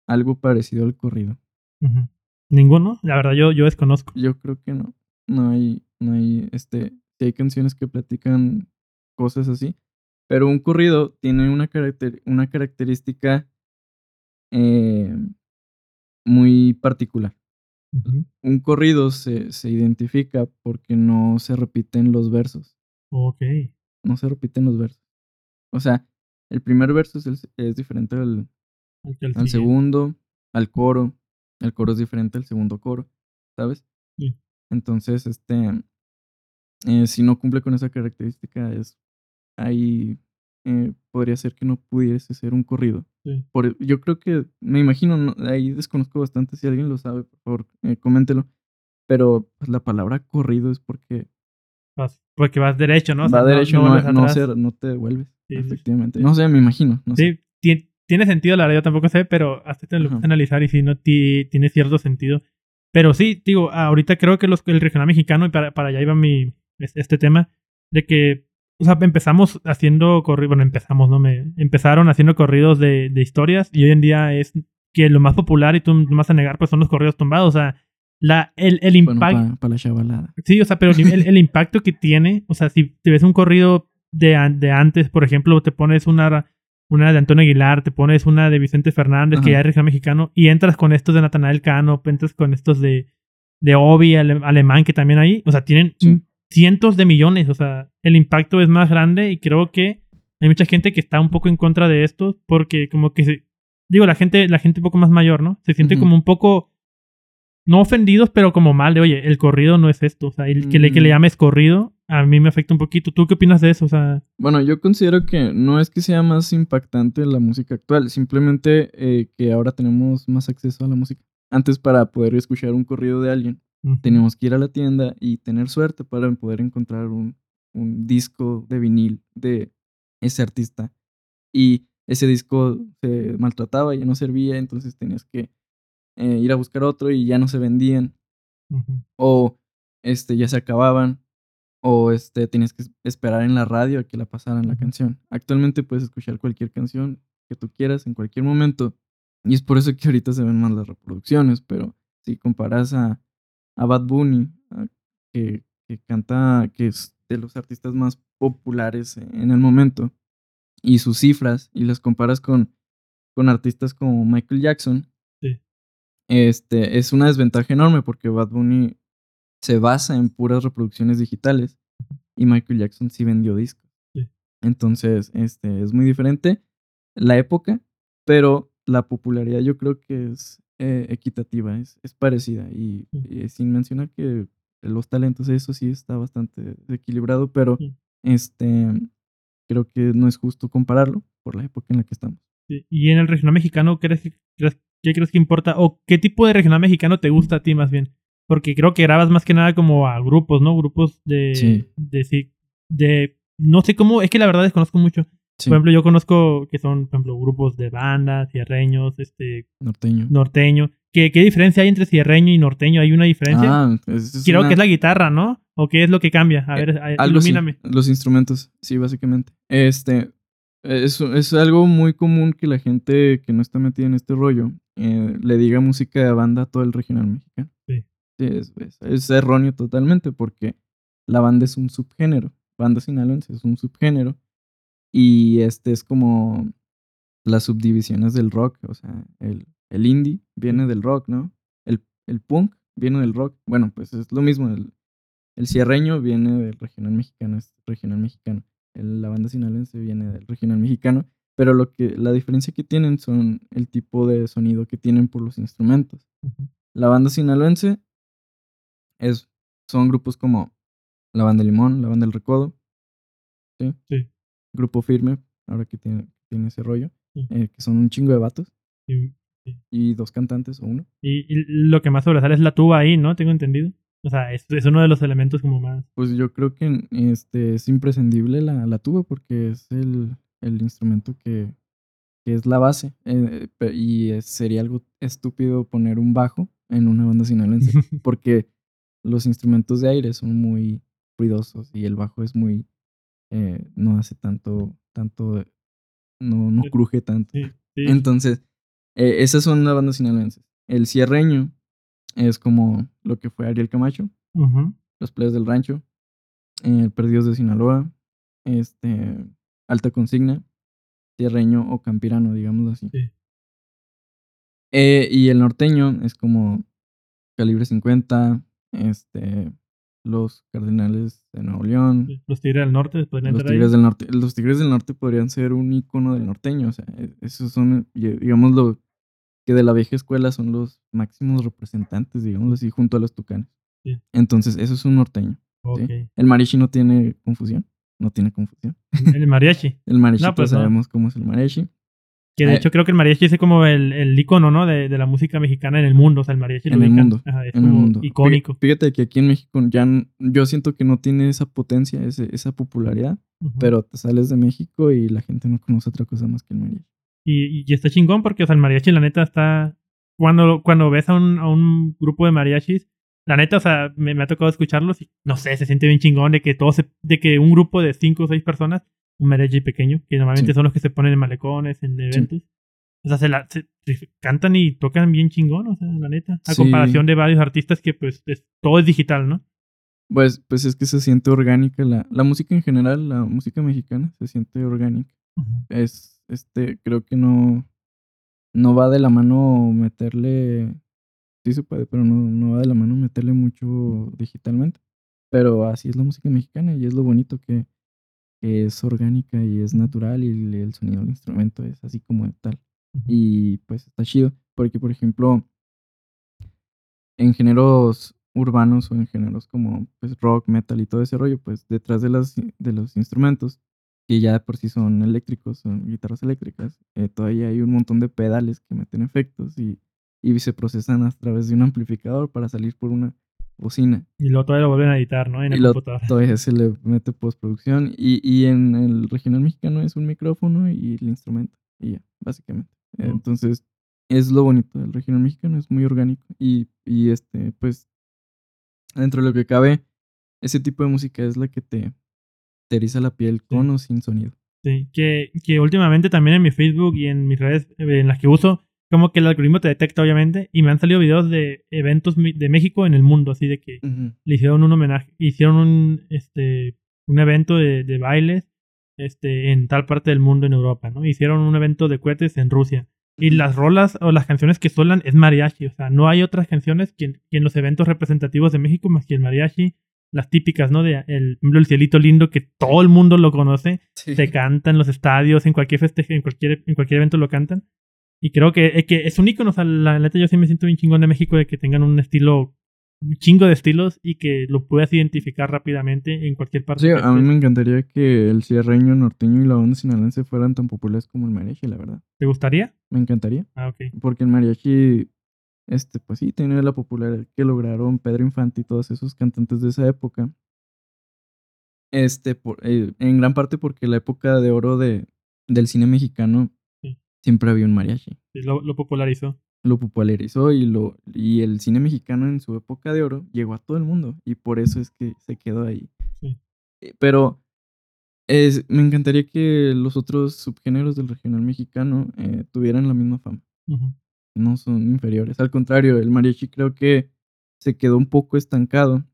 algo parecido al corrido. Ninguno, la verdad yo, yo desconozco. Yo creo que no. No hay, no hay, este, sí hay canciones que platican cosas así, pero un corrido tiene una, caracter- una característica eh, muy particular. Un corrido se, se identifica porque no se repiten los versos. Ok. No se repiten los versos. O sea, el primer verso es, el- es diferente al, Al siguiente. segundo, al coro. El coro es diferente al segundo coro, ¿sabes? Sí. Entonces, este, eh, si no cumple con esa característica, es ahí eh, podría ser que no pudiese ser un corrido. Sí. Por, yo creo que, me imagino, no- ahí desconozco bastante, si alguien lo sabe, por favor, eh, coméntelo. Pero pues, la palabra corrido es porque Vas- porque vas derecho, ¿no? O sea, va derecho, no, vuelves no, se- no te devuelves. Sí, efectivamente. sí. No sé, me imagino. No sé. Sí, ti- tiene sentido, la verdad, yo tampoco sé, pero hasta te lo Ajá. puedes analizar y si no, ti- tiene cierto sentido. Pero sí, digo, ahorita creo que los, el regional mexicano, y para, para allá iba mi, es- este tema, de que, o sea, empezamos haciendo corridos, bueno, empezamos, ¿no? Me, empezaron haciendo corridos de, de historias y hoy en día es que lo más popular y tú no vas a negar, pues son los corridos tumbados, o sea, la, el, el Bueno, impacto... para la chavalada. Sí, o sea, pero el, el impacto que tiene, o sea, si te ves un corrido de, de antes, por ejemplo, te pones una, una de Antonio Aguilar, te pones una de Vicente Fernández, que ya es regional mexicano, y entras con estos de Natanael Cano, entras con estos de, de Obi, ale- alemán, que también hay, o sea, tienen Sí. cientos de millones, o sea, el impacto es más grande y creo que hay mucha gente que está un poco en contra de esto, porque como que se, digo, la gente, la gente un poco más mayor, ¿no? Se siente como un poco no ofendidos, pero como mal de, oye, el corrido no es esto. O sea, el que, le, que le Mm. llames corrido, a mí me afecta un poquito. ¿Tú qué opinas de eso? O sea, Bueno, yo considero que no es que sea más impactante la música actual, simplemente eh, que ahora tenemos más acceso a la música. Antes para poder escuchar un corrido de alguien, teníamos que ir a la tienda y tener suerte para poder encontrar un, un disco de vinil de ese artista. Y ese disco se maltrataba, ya no servía, entonces tenías que eh, ir a buscar otro y ya no se vendían. o este ya se acababan o este tenías que esperar en la radio a que la pasaran la canción. Actualmente puedes escuchar cualquier canción que tú quieras en cualquier momento y es por eso que ahorita se ven más las reproducciones, pero si comparas a, a Bad Bunny a- que, que canta que es de los artistas más populares en el momento y sus cifras y las comparas con con artistas como Michael Jackson, Sí. este, es una desventaja enorme porque Bad Bunny se basa en puras reproducciones digitales y Michael Jackson sí vendió discos. Sí. Entonces, este, es muy diferente la época, pero la popularidad yo creo que es eh, equitativa, es, es parecida y, Sí. y sin mencionar que los talentos, eso sí está bastante equilibrado, pero Sí. este, creo que no es justo compararlo por la época en la que estamos. Y en el regional mexicano, ¿crees crees- ¿qué crees que importa? ¿O qué tipo de regional mexicano te gusta a ti más bien? Porque creo que grabas más que nada como a grupos, ¿no? Grupos de... Sí. De, no sé cómo, es que la verdad desconozco mucho. Sí, Por ejemplo, yo conozco que son, por ejemplo, grupos de bandas, cierreños, este, norteño. norteño. ¿Qué, ¿Qué diferencia hay entre cierreño y norteño? ¿Hay una diferencia? Ah, es, es Creo una- que es la guitarra, ¿no? ¿O qué es lo que cambia? A ver, Eh, Algo así, ilumíname. los instrumentos, sí, básicamente. Este, es, es algo muy común que la gente que no está metida en este rollo eh, le diga música de banda a todo el regional mexicano. Es, es- es erróneo totalmente porque la banda es un subgénero. Banda sinaloense es un subgénero. Y este es como las subdivisiones del rock. O sea, el, el indie viene del rock, ¿no? El, el punk viene del rock. Bueno, pues es lo mismo. El, el cierreño viene del regional mexicano, es regional mexicano. El- la banda sinaloense viene del regional mexicano. Pero lo que, la diferencia que tienen son el tipo de sonido que tienen por los instrumentos. La banda sinaloense es, son grupos como la banda Limón, la banda El Recodo, ¿sí? Sí. Grupo Firme, ahora que tiene, tiene ese rollo, Sí. eh, que son un chingo de vatos Y, y dos cantantes o uno. y- y lo que más sobresale es la tuba ahí, ¿no? Tengo entendido. O sea, es, es uno de los elementos como más... Pues yo creo que este, es imprescindible la, la tuba porque es el, el instrumento que, que es la base. eh, y es- sería algo estúpido poner un bajo en una banda sinaloense porque los instrumentos de aire son muy ruidosos y el bajo es muy... eh, no hace tanto, tanto, no, no cruje tanto. Sí, sí. Entonces, eh, esas son las bandas sinaloenses. El cierreño es como lo que fue Ariel Camacho, los players del rancho, eh, Perdidos de Sinaloa, este, Alta Consigna, Cierreño o Campirano, digámoslo así. Sí. Eh, y el norteño es como Calibre 50, este, los Cardenales de Nuevo León. Los Tigres del Norte podrían los ahí. tigres del norte. Los tigres del norte podrían ser un icono del norteño. O sea, e- esos son, y- digamos, lo que de la vieja escuela son los máximos representantes, digámoslo así, junto a los tucanes. Sí. Entonces, eso es un norteño. El mariachi no tiene confusión. No tiene confusión. El mariachi. El mariachi, No, pues no. sabemos cómo es el mariachi. Que de Eh, hecho creo que el mariachi es como el, el icono, ¿no? De, de la música mexicana en el mundo. O sea, el mariachi En el mundo, Ajá, es en el mundo. icónico. Fí- Fíjate que aquí en México ya yo siento que no tiene esa potencia, ese- esa popularidad, Ujú. pero te sales de México y la gente no conoce otra cosa más que el mariachi. Y, y está chingón porque, o sea, el mariachi, la neta, está. Cuando, cuando ves a un, a un grupo de mariachis, la neta, o sea, me, me ha tocado escucharlos y no sé, se siente bien chingón de que todos se- de que un grupo de cinco o seis personas, un mariachi pequeño, que normalmente Sí. son los que se ponen en malecones, en eventos. O sea, se, la, se- se cantan y tocan bien chingón, o sea, la neta. A Sí. comparación de varios artistas que, pues, es- todo es digital, ¿no? Pues, pues es que se siente orgánica la, la música en general, la música mexicana se siente orgánica. Es, este, creo que no, no va de la mano meterle, sí se puede, pero no, no va de la mano meterle mucho digitalmente. Pero así es la música mexicana y es lo bonito que, que es orgánica y es natural y el, el sonido del instrumento es así como tal. Y pues está chido, porque por ejemplo, en géneros urbanos o en géneros como pues, rock, metal y todo ese rollo, pues detrás de, las, de los instrumentos, que ya de por sí son eléctricos, son guitarras eléctricas, eh, todavía hay un montón de pedales que meten efectos y, y se procesan a través de un amplificador para salir por una bocina. Y luego todavía lo vuelven a editar, ¿no? En Y el lo- computador. todavía se le mete postproducción y, y en el regional mexicano es un micrófono y el instrumento y ya, básicamente. Entonces, es lo bonito del regional mexicano, es muy orgánico y, y este, pues, dentro de lo que cabe, ese tipo de música es la que te, te eriza la piel con o sin sonido. Sí, que, que últimamente también en mi Facebook y en mis redes eh, en las que uso, como que el algoritmo te detecta, obviamente, y me han salido videos de eventos de México en el mundo, así de que le hicieron un homenaje, hicieron un, este, un evento de, de bailes este, en tal parte del mundo en Europa, ¿no? Hicieron un evento de cohetes en Rusia. Y las rolas o las canciones que suenan es mariachi, o sea, no hay otras canciones que, que en los eventos representativos de México más que el mariachi, las típicas, ¿no? De el, el cielito lindo que todo el mundo lo conoce, Sí. se canta en los estadios, en cualquier festejo, en cualquier, en cualquier evento lo cantan. Y creo que, eh, que es un ícono, o sea, la neta yo sí me siento bien chingón de México de que tengan un estilo, un chingo de estilos y que lo puedas identificar rápidamente en cualquier parte. Sí, a mí me encantaría que el cierreño, norteño y la onda sinaloense fueran tan populares como el mariachi, la verdad. ¿Te gustaría? Me encantaría. Ah, ok. Porque el mariachi, este, pues sí, tiene la popularidad que lograron Pedro Infante y todos esos cantantes de esa época. Este, por- eh, en gran parte porque la época de oro de, del cine mexicano. Siempre había un mariachi. Sí, Lo, lo popularizó. lo popularizó y, lo, y el cine mexicano en su época de oro llegó a todo el mundo y por eso es que se quedó ahí. Sí. Eh, Pero es, me encantaría que los otros subgéneros del regional mexicano eh, tuvieran la misma fama. No son inferiores. Al contrario, el mariachi creo que se quedó un poco estancado.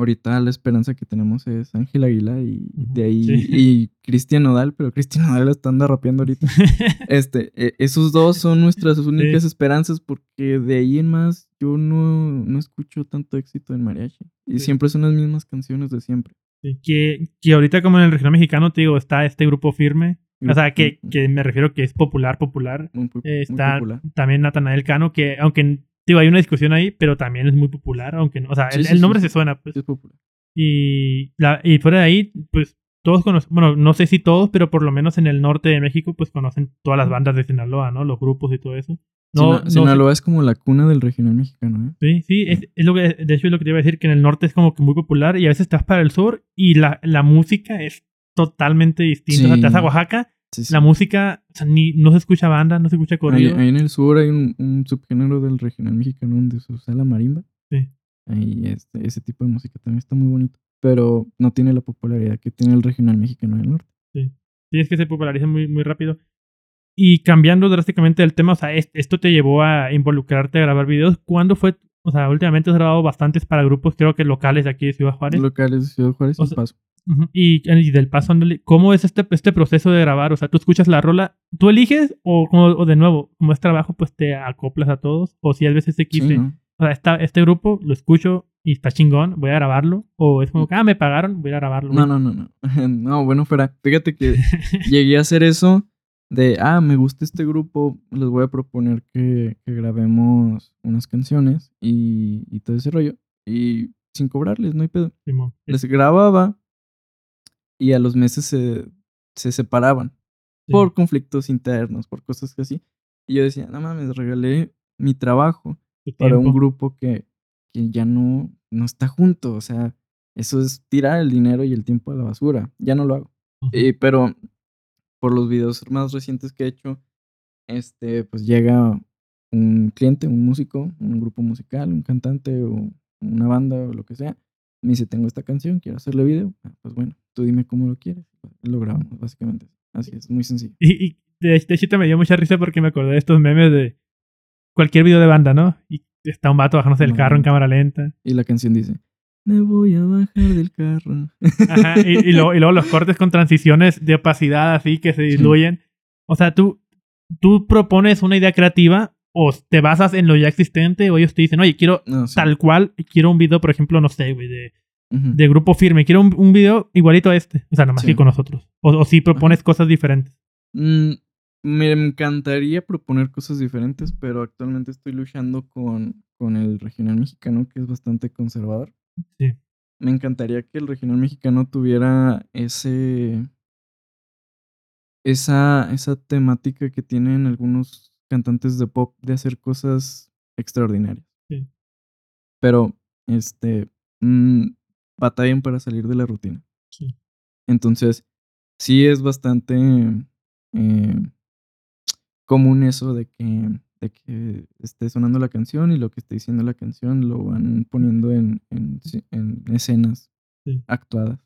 Ahorita la esperanza que tenemos es Ángel Aguilar y de ahí sí. y Cristian Nodal, pero Cristian Nodal está anda rapeando ahorita. Este, eh, esos dos son nuestras únicas esperanzas porque de ahí en más yo no, no escucho tanto éxito en mariachi. Y Sí. siempre son las mismas canciones de siempre. Que, que ahorita como en el regional mexicano, te digo, está este grupo firme. O sea, que, que me refiero que es popular, popular. Muy, Eh, muy está popular. también Natanael Cano, que aunque, digo, hay una discusión ahí, pero también es muy popular, aunque no, o sea, Sí, el, sí, el sí, nombre sí. se suena, pues. Es popular. Y, la, y fuera de ahí, pues todos conocen, bueno, no sé si todos, pero por lo menos en el norte de México, pues conocen todas las bandas de Sinaloa, ¿no? Los grupos y todo eso. No, Sina- no Sinaloa es como la cuna del regional mexicano, ¿eh? Sí, sí, es, es lo que, de hecho es lo que te iba a decir, que en el norte es como que muy popular y a veces vas para el sur y la, la música es totalmente distinta. O sea, te vas a. Oaxaca, Sí, sí. la música, o sea, ni, no se escucha banda, no se escucha corrido. ahí en el sur hay un, un subgénero del regional mexicano donde se usa la marimba. Sí. Ahí este, ese tipo de música también está muy bonito. Pero no tiene la popularidad que tiene el regional mexicano del norte. Sí, es que se populariza muy, muy rápido. Y cambiando drásticamente el tema, o sea, es- esto te llevó a involucrarte a grabar videos. ¿Cuándo fue? O sea, últimamente has grabado bastantes para grupos, creo que locales de aquí de Ciudad Juárez. Locales de Ciudad Juárez O y sea, Paso. Y, y del paso, ¿cómo es este, este proceso de grabar? O sea, tú escuchas la rola, ¿tú eliges o, de nuevo, como es trabajo, pues te acoplas a todos? O si a veces se Sí, quise, ¿no? o sea, esta, este grupo lo escucho y está chingón, voy a grabarlo. O es como ah, me pagaron, voy a grabarlo. No, no, no, no. No, bueno, fuera. Fíjate que llegué a hacer eso de, ah, me gusta este grupo, les voy a proponer que, que grabemos unas canciones y, y todo ese rollo. Y sin cobrarles, no hay pedo. Simón. Les grababa y a los meses se, se separaban Sí. por conflictos internos, por cosas así. Y yo decía, no mames, regalé mi trabajo para un grupo que, que ya no, no está junto. O sea, eso es tirar el dinero y el tiempo a la basura. Ya no lo hago. Eh, pero por los videos más recientes que he hecho, este, pues llega un cliente, un músico, un grupo musical, un cantante o una banda o lo que sea. Me dice, tengo esta canción, quiero hacerle video. Ah, pues bueno, tú dime cómo lo quieres. Lo grabamos, básicamente. Así es, muy sencillo. Y, y de, hecho me dio mucha risa porque me acordé de estos memes de cualquier video de banda, ¿no? Y está un vato bajándose del carro en cámara lenta. Y la canción dice, me voy a bajar del carro. Ajá, y, y luego, y luego los cortes con transiciones de opacidad así que se diluyen. O sea, tú, tú propones una idea creativa o te basas en lo ya existente o ellos te dicen, oye, quiero No, sí. tal cual, quiero un video, por ejemplo, no sé, güey, de, De grupo firme, quiero un, un video igualito a este. O sea, nomás Sí. con nosotros. O, o si propones cosas diferentes. Mm, me encantaría proponer cosas diferentes, pero actualmente estoy luchando con, con el regional mexicano, que es bastante conservador. Sí. Me encantaría que el regional mexicano tuviera ese. Esa, esa temática que tienen algunos cantantes de pop de hacer cosas extraordinarias. Sí. Pero, este. mm, batallan para salir de la rutina. Sí. Entonces, sí es bastante eh, común eso de que, de que esté sonando la canción y lo que esté diciendo la canción lo van poniendo en, en, escenas Sí. actuadas.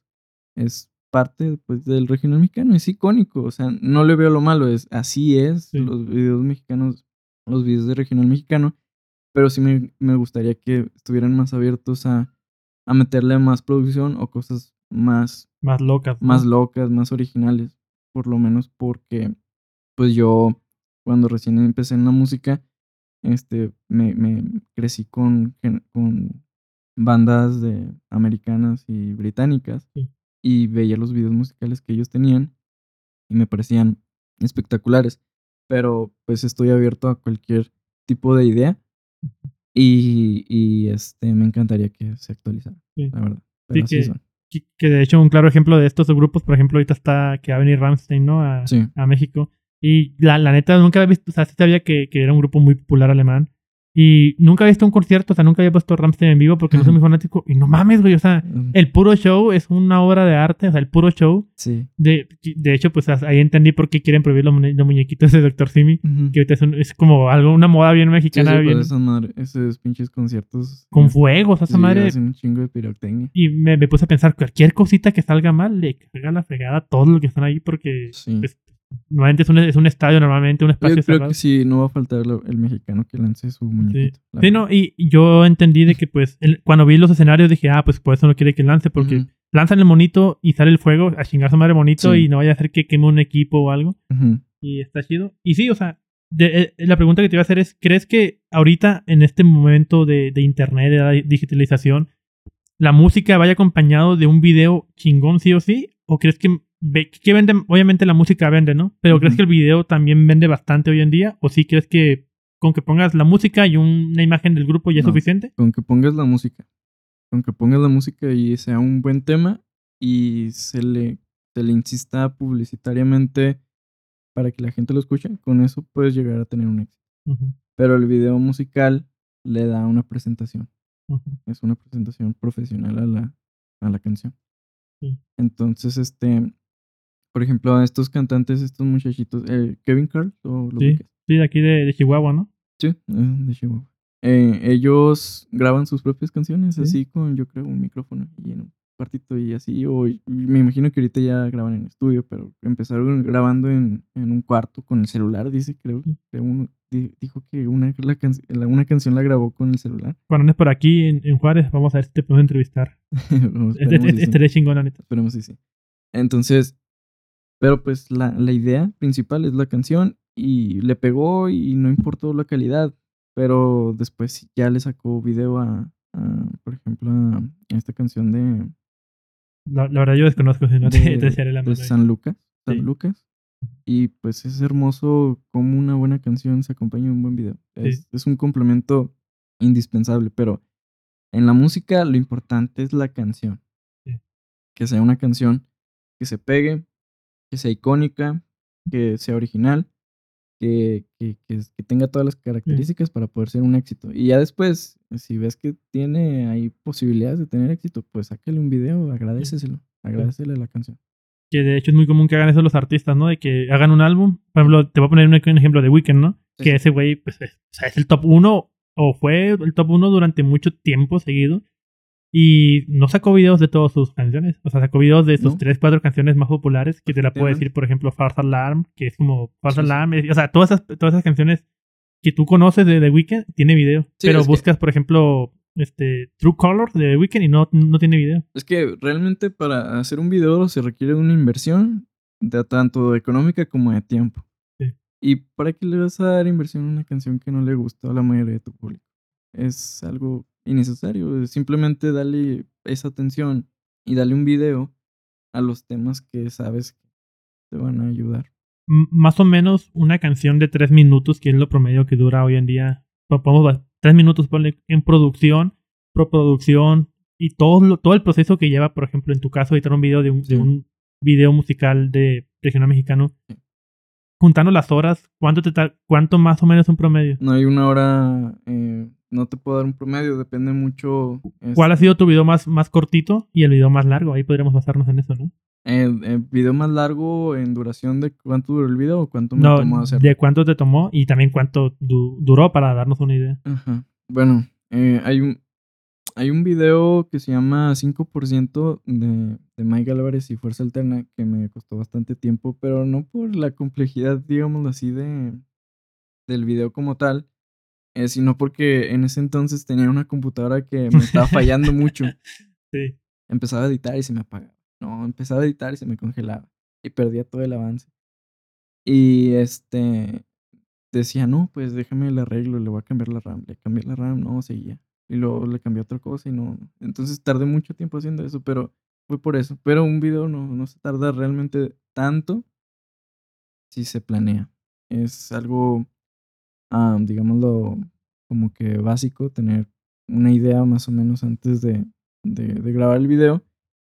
Es parte pues, del regional mexicano, es icónico, o sea, no le veo lo malo, es así es, Sí. los videos mexicanos, los videos de regional mexicano, pero sí me, me gustaría que estuvieran más abiertos a, a meterle más producción o cosas más Más locas. ¿no? más locas, más originales, por lo menos porque pues yo cuando recién empecé en la música, este, me, me crecí con, con bandas de americanas y británicas Sí. y veía los videos musicales que ellos tenían y me parecían espectaculares, pero pues estoy abierto a cualquier tipo de idea y, y este, me encantaría que se actualizara, Sí. la verdad. Pero así que- son. Que de hecho un claro ejemplo de estos grupos, por ejemplo, ahorita está que va a venir Ramstein, ¿no? A, Sí. a México. Y la, la neta nunca había visto, o sea, sí sabía que, que era un grupo muy popular alemán, Y nunca había visto un concierto, o sea, nunca había puesto Ramstein en vivo porque no soy muy fanático. Y no mames, güey, o sea, Mm, el puro show es una obra de arte, o sea, el puro show. Sí. De, de hecho, pues ahí entendí por qué quieren prohibir los, muñe- los muñequitos de Dr. Simi. Ujú. Que ahorita es, un- es como algo, una moda bien Sí, sí, mexicana, pues bien. esas madre- esos pinches conciertos. Con fuegos, esa sí, madre. hacen un chingo de pirotecnia. Y me, me puse a pensar, cualquier cosita que salga mal, le caga la fregada a todos los que están ahí porque Sí. pues, normalmente es un, es un estadio, normalmente un Yo espacio creo cerrado. que sí, no va a faltar el mexicano que lance su muñequito. Sí, no, y yo entendí de que pues el- cuando vi los escenarios dije, ah, pues por eso no quiere que lance, porque Ujú, lanzan el monito y sale el fuego a chingar a su madre monito Sí. y no vaya a hacer que queme un equipo o algo. Y está chido. Y sí, o sea, de- eh, la pregunta que te iba a hacer es, ¿crees que ahorita en este momento de, de internet, de la digitalización, la música vaya acompañado de un video chingón sí o sí? ¿O crees que, que vende? Obviamente la música vende, ¿no? Pero ¿crees que el video también vende bastante hoy en día? ¿O sí crees que con que pongas la música y una imagen del grupo ya es suficiente? Con que pongas la música. Con que pongas la música y sea un buen tema y se le, se le insista publicitariamente para que la gente lo escuche, con eso puedes llegar a tener un éxito. Pero el video musical le da una presentación. Es una presentación profesional a la, a la canción. Sí. Entonces, este, por ejemplo, a estos cantantes, estos muchachitos, eh, Kevin Carl, ¿o lo Sí. ubicas? Sí, de aquí de, de Chihuahua, ¿no? Sí, eh, de Chihuahua. Eh, ellos graban sus propias canciones Sí. así con, yo creo, un micrófono y en un cuartito y así. O me imagino que ahorita ya graban en estudio, pero empezaron grabando en, en un cuarto con el celular, dice, creo. Sí. que uno di- dijo que una, la can- la- una canción la grabó con el celular. Cuando andes por aquí en, en Juárez, vamos a ver si te podemos entrevistar. No, Este- y sí. Estaré chingón, la neta. Esperemos si sí. Entonces, pero pues la, la idea principal es la canción y le pegó y no importó la calidad, pero después ya le sacó video a, a, por ejemplo, a, a esta canción de, La, la verdad yo desconozco, si no te, de, te echaré la de mano. San Lucas, San Sí. Lucas. Y pues es hermoso como una buena canción se acompaña de un buen video. Es, es un complemento indispensable, pero en la música lo importante es la canción. Sí. Que sea una canción que se pegue, que sea icónica, que sea original, que, que, que, que tenga todas las características para poder ser un éxito. Y ya después, si ves que tiene ahí posibilidades de tener éxito, pues sácale un video, agradeceselo, agradecele la canción. Que de hecho es muy común que hagan eso los artistas, ¿no? De que hagan un álbum. Por ejemplo, te voy a poner un, ejemplo de Weekend, ¿no? Sí, que ese güey, pues, es, o sea, es el top 1 o fue el top 1 durante mucho tiempo seguido. Y no sacó videos de todas sus canciones. O sea, sacó videos de sus No. 3, 4 canciones más populares. Que te la puedo decir, por ejemplo, False Alarm, que es como False Sí. Alarm. es- O sea, todas esas, todas esas canciones que tú conoces de The Weeknd tiene video. Sí, pero que- buscas, por ejemplo, este True Colors de The Weeknd y no, no tiene video. Es que realmente para hacer un video se requiere una inversión, de tanto económica como de tiempo. Sí. ¿Y para qué le vas a dar inversión a una canción que no le gustó a la mayoría de tu público? Es algo innecesario. Simplemente dale esa atención y dale un video a los temas que sabes que te van a ayudar. M- más o menos una canción de tres minutos, que es lo promedio que dura hoy en día. Po- Podemos tres minutos ponle, en producción, proproducción y todo, lo- todo el proceso que lleva, por ejemplo, en tu caso, editar un video de un, de un video musical de regional mexicano. Sí. Juntando las horas, ¿cuánto, te ¿cuánto más o menos un promedio? No hay una hora, eh, no te puedo dar un promedio, depende mucho. ¿Cuál ha este, sido tu video más, más cortito y el video más largo? Ahí podríamos basarnos en eso, ¿no? El, el video más largo en duración de cuánto duró el video o cuánto me No, tomó hacerlo. de cuánto te tomó y también cuánto du- duró para darnos una idea. Ajá. Bueno, eh, hay un hay un video que se llama 5% de, de Mike Álvarez y Fuerza Alterna que me costó bastante tiempo, pero no por la complejidad, digámoslo así, de, del video como tal, eh, sino porque en ese entonces tenía una computadora que me estaba fallando mucho. Sí. Empezaba a editar y se me apagaba. No, empezaba a editar y se me congelaba. Y perdía todo el avance. Y este decía, no, pues déjame el arreglo, le voy a cambiar la RAM. Le cambié la RAM, no, seguía. Y luego le cambié otra cosa y no. Entonces tardé mucho tiempo haciendo eso, pero fue por eso. Pero un video no, no se tarda realmente tanto si se planea. Es algo, ah, digámoslo, como que básico, tener una idea más o menos antes de, de, de grabar el video.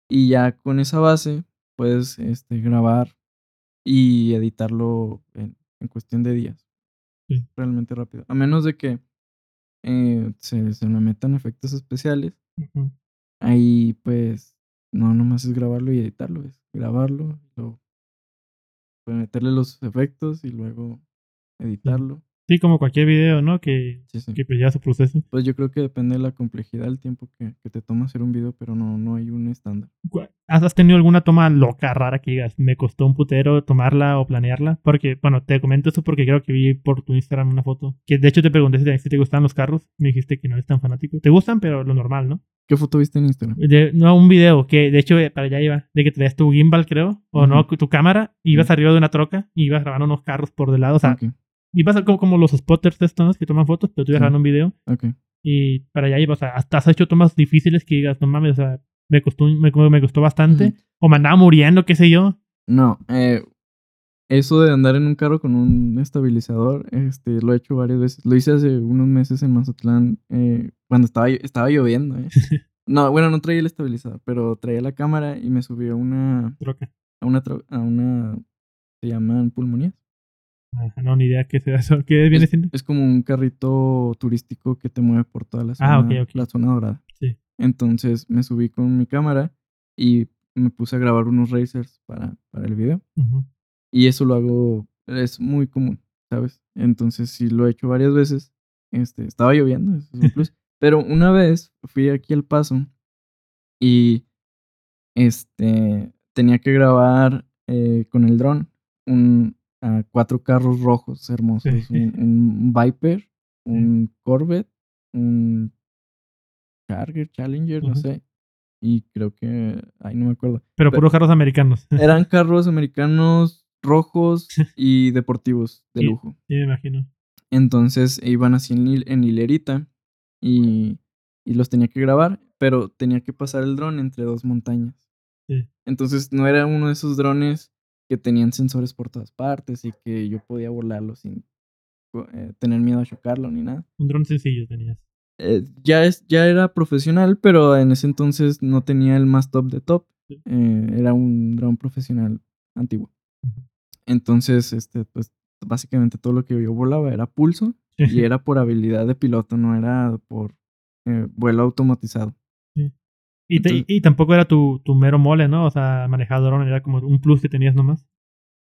Y ya con esa base puedes este, grabar y editarlo en, en cuestión de días. Sí. Realmente rápido. A menos de que eh, se, se me metan efectos especiales. Ahí pues no nomás es grabarlo y editarlo, es grabarlo, luego pues, meterle los efectos y luego editarlo. Sí, como cualquier video, ¿no? Que, Sí, sí. que pues ya su proceso. Pues yo creo que depende de la complejidad del tiempo que, que te toma hacer un video, pero no, no hay un estándar. ¿Has tenido alguna toma loca, rara que digas, me costó un putero tomarla o planearla? Porque, bueno, te comento esto porque creo que vi por tu Instagram una foto. Que de hecho te pregunté si te, si te gustaban los carros. Me dijiste que no eres tan fanático. Te gustan, pero lo normal, ¿no? ¿Qué foto viste en Instagram? De- no, un video que de hecho eh, para allá iba. De que traías tu gimbal, creo. O no, tu cámara. Ibas arriba de una troca y ibas grabando unos carros por del lado. O sea, ibas a ser como, como los spotters estos que toman fotos, pero tú ibas Sí. grabando un video. ok. Y para allá ibas. O sea, hasta has hecho tomas difíciles que digas, no mames, o sea, me costó, me, me costó bastante. O me andaba muriendo, qué sé yo. No, eh, eso de andar en un carro con un estabilizador, este, lo he hecho varias veces. Lo hice hace unos meses en Mazatlán, eh, cuando estaba, estaba lloviendo. eh. No, bueno, no traía el estabilizador, pero traía la cámara y me subí a una, Troca. a una, a una, se llaman pulmonías. No, ni idea qué sea eso. ¿Qué viene Es, siendo? es como un carrito turístico que te mueve por toda la zona, Ah, ok, ok. la zona dorada. Sí. Entonces me subí con mi cámara y me puse a grabar unos racers para, para el video. Y eso lo hago, es muy común, ¿sabes? Entonces, sí lo he hecho varias veces. Este, estaba lloviendo, eso es un plus. Pero una vez fui aquí al paso y este tenía que grabar eh, con el dron un, a cuatro carros rojos hermosos. Sí. Un, un Viper, un Corvette, un Charger, Challenger, no sé. Y creo que, ay, no me acuerdo. Pero Pe- puros carros americanos. Eran carros americanos rojos y deportivos de Sí. lujo. Sí, me imagino. Entonces iban así en, en hilerita y, y los tenía que grabar, pero tenía que pasar el dron entre dos montañas. Sí. Entonces no era uno de esos drones que tenían sensores por todas partes y que yo podía volarlo sin eh, tener miedo a chocarlo ni nada. Un dron sencillo tenías. Eh, ya, es, ya era profesional, pero en ese entonces no tenía el más top de top. Sí. Eh, era un dron profesional antiguo. Entonces, este, pues básicamente todo lo que yo volaba era pulso y era por habilidad de piloto, no era por vuelo automatizado. Y, te- Entonces- y tampoco era tu, tu mero mole, ¿no? O sea, manejar dron era como un plus que tenías nomás.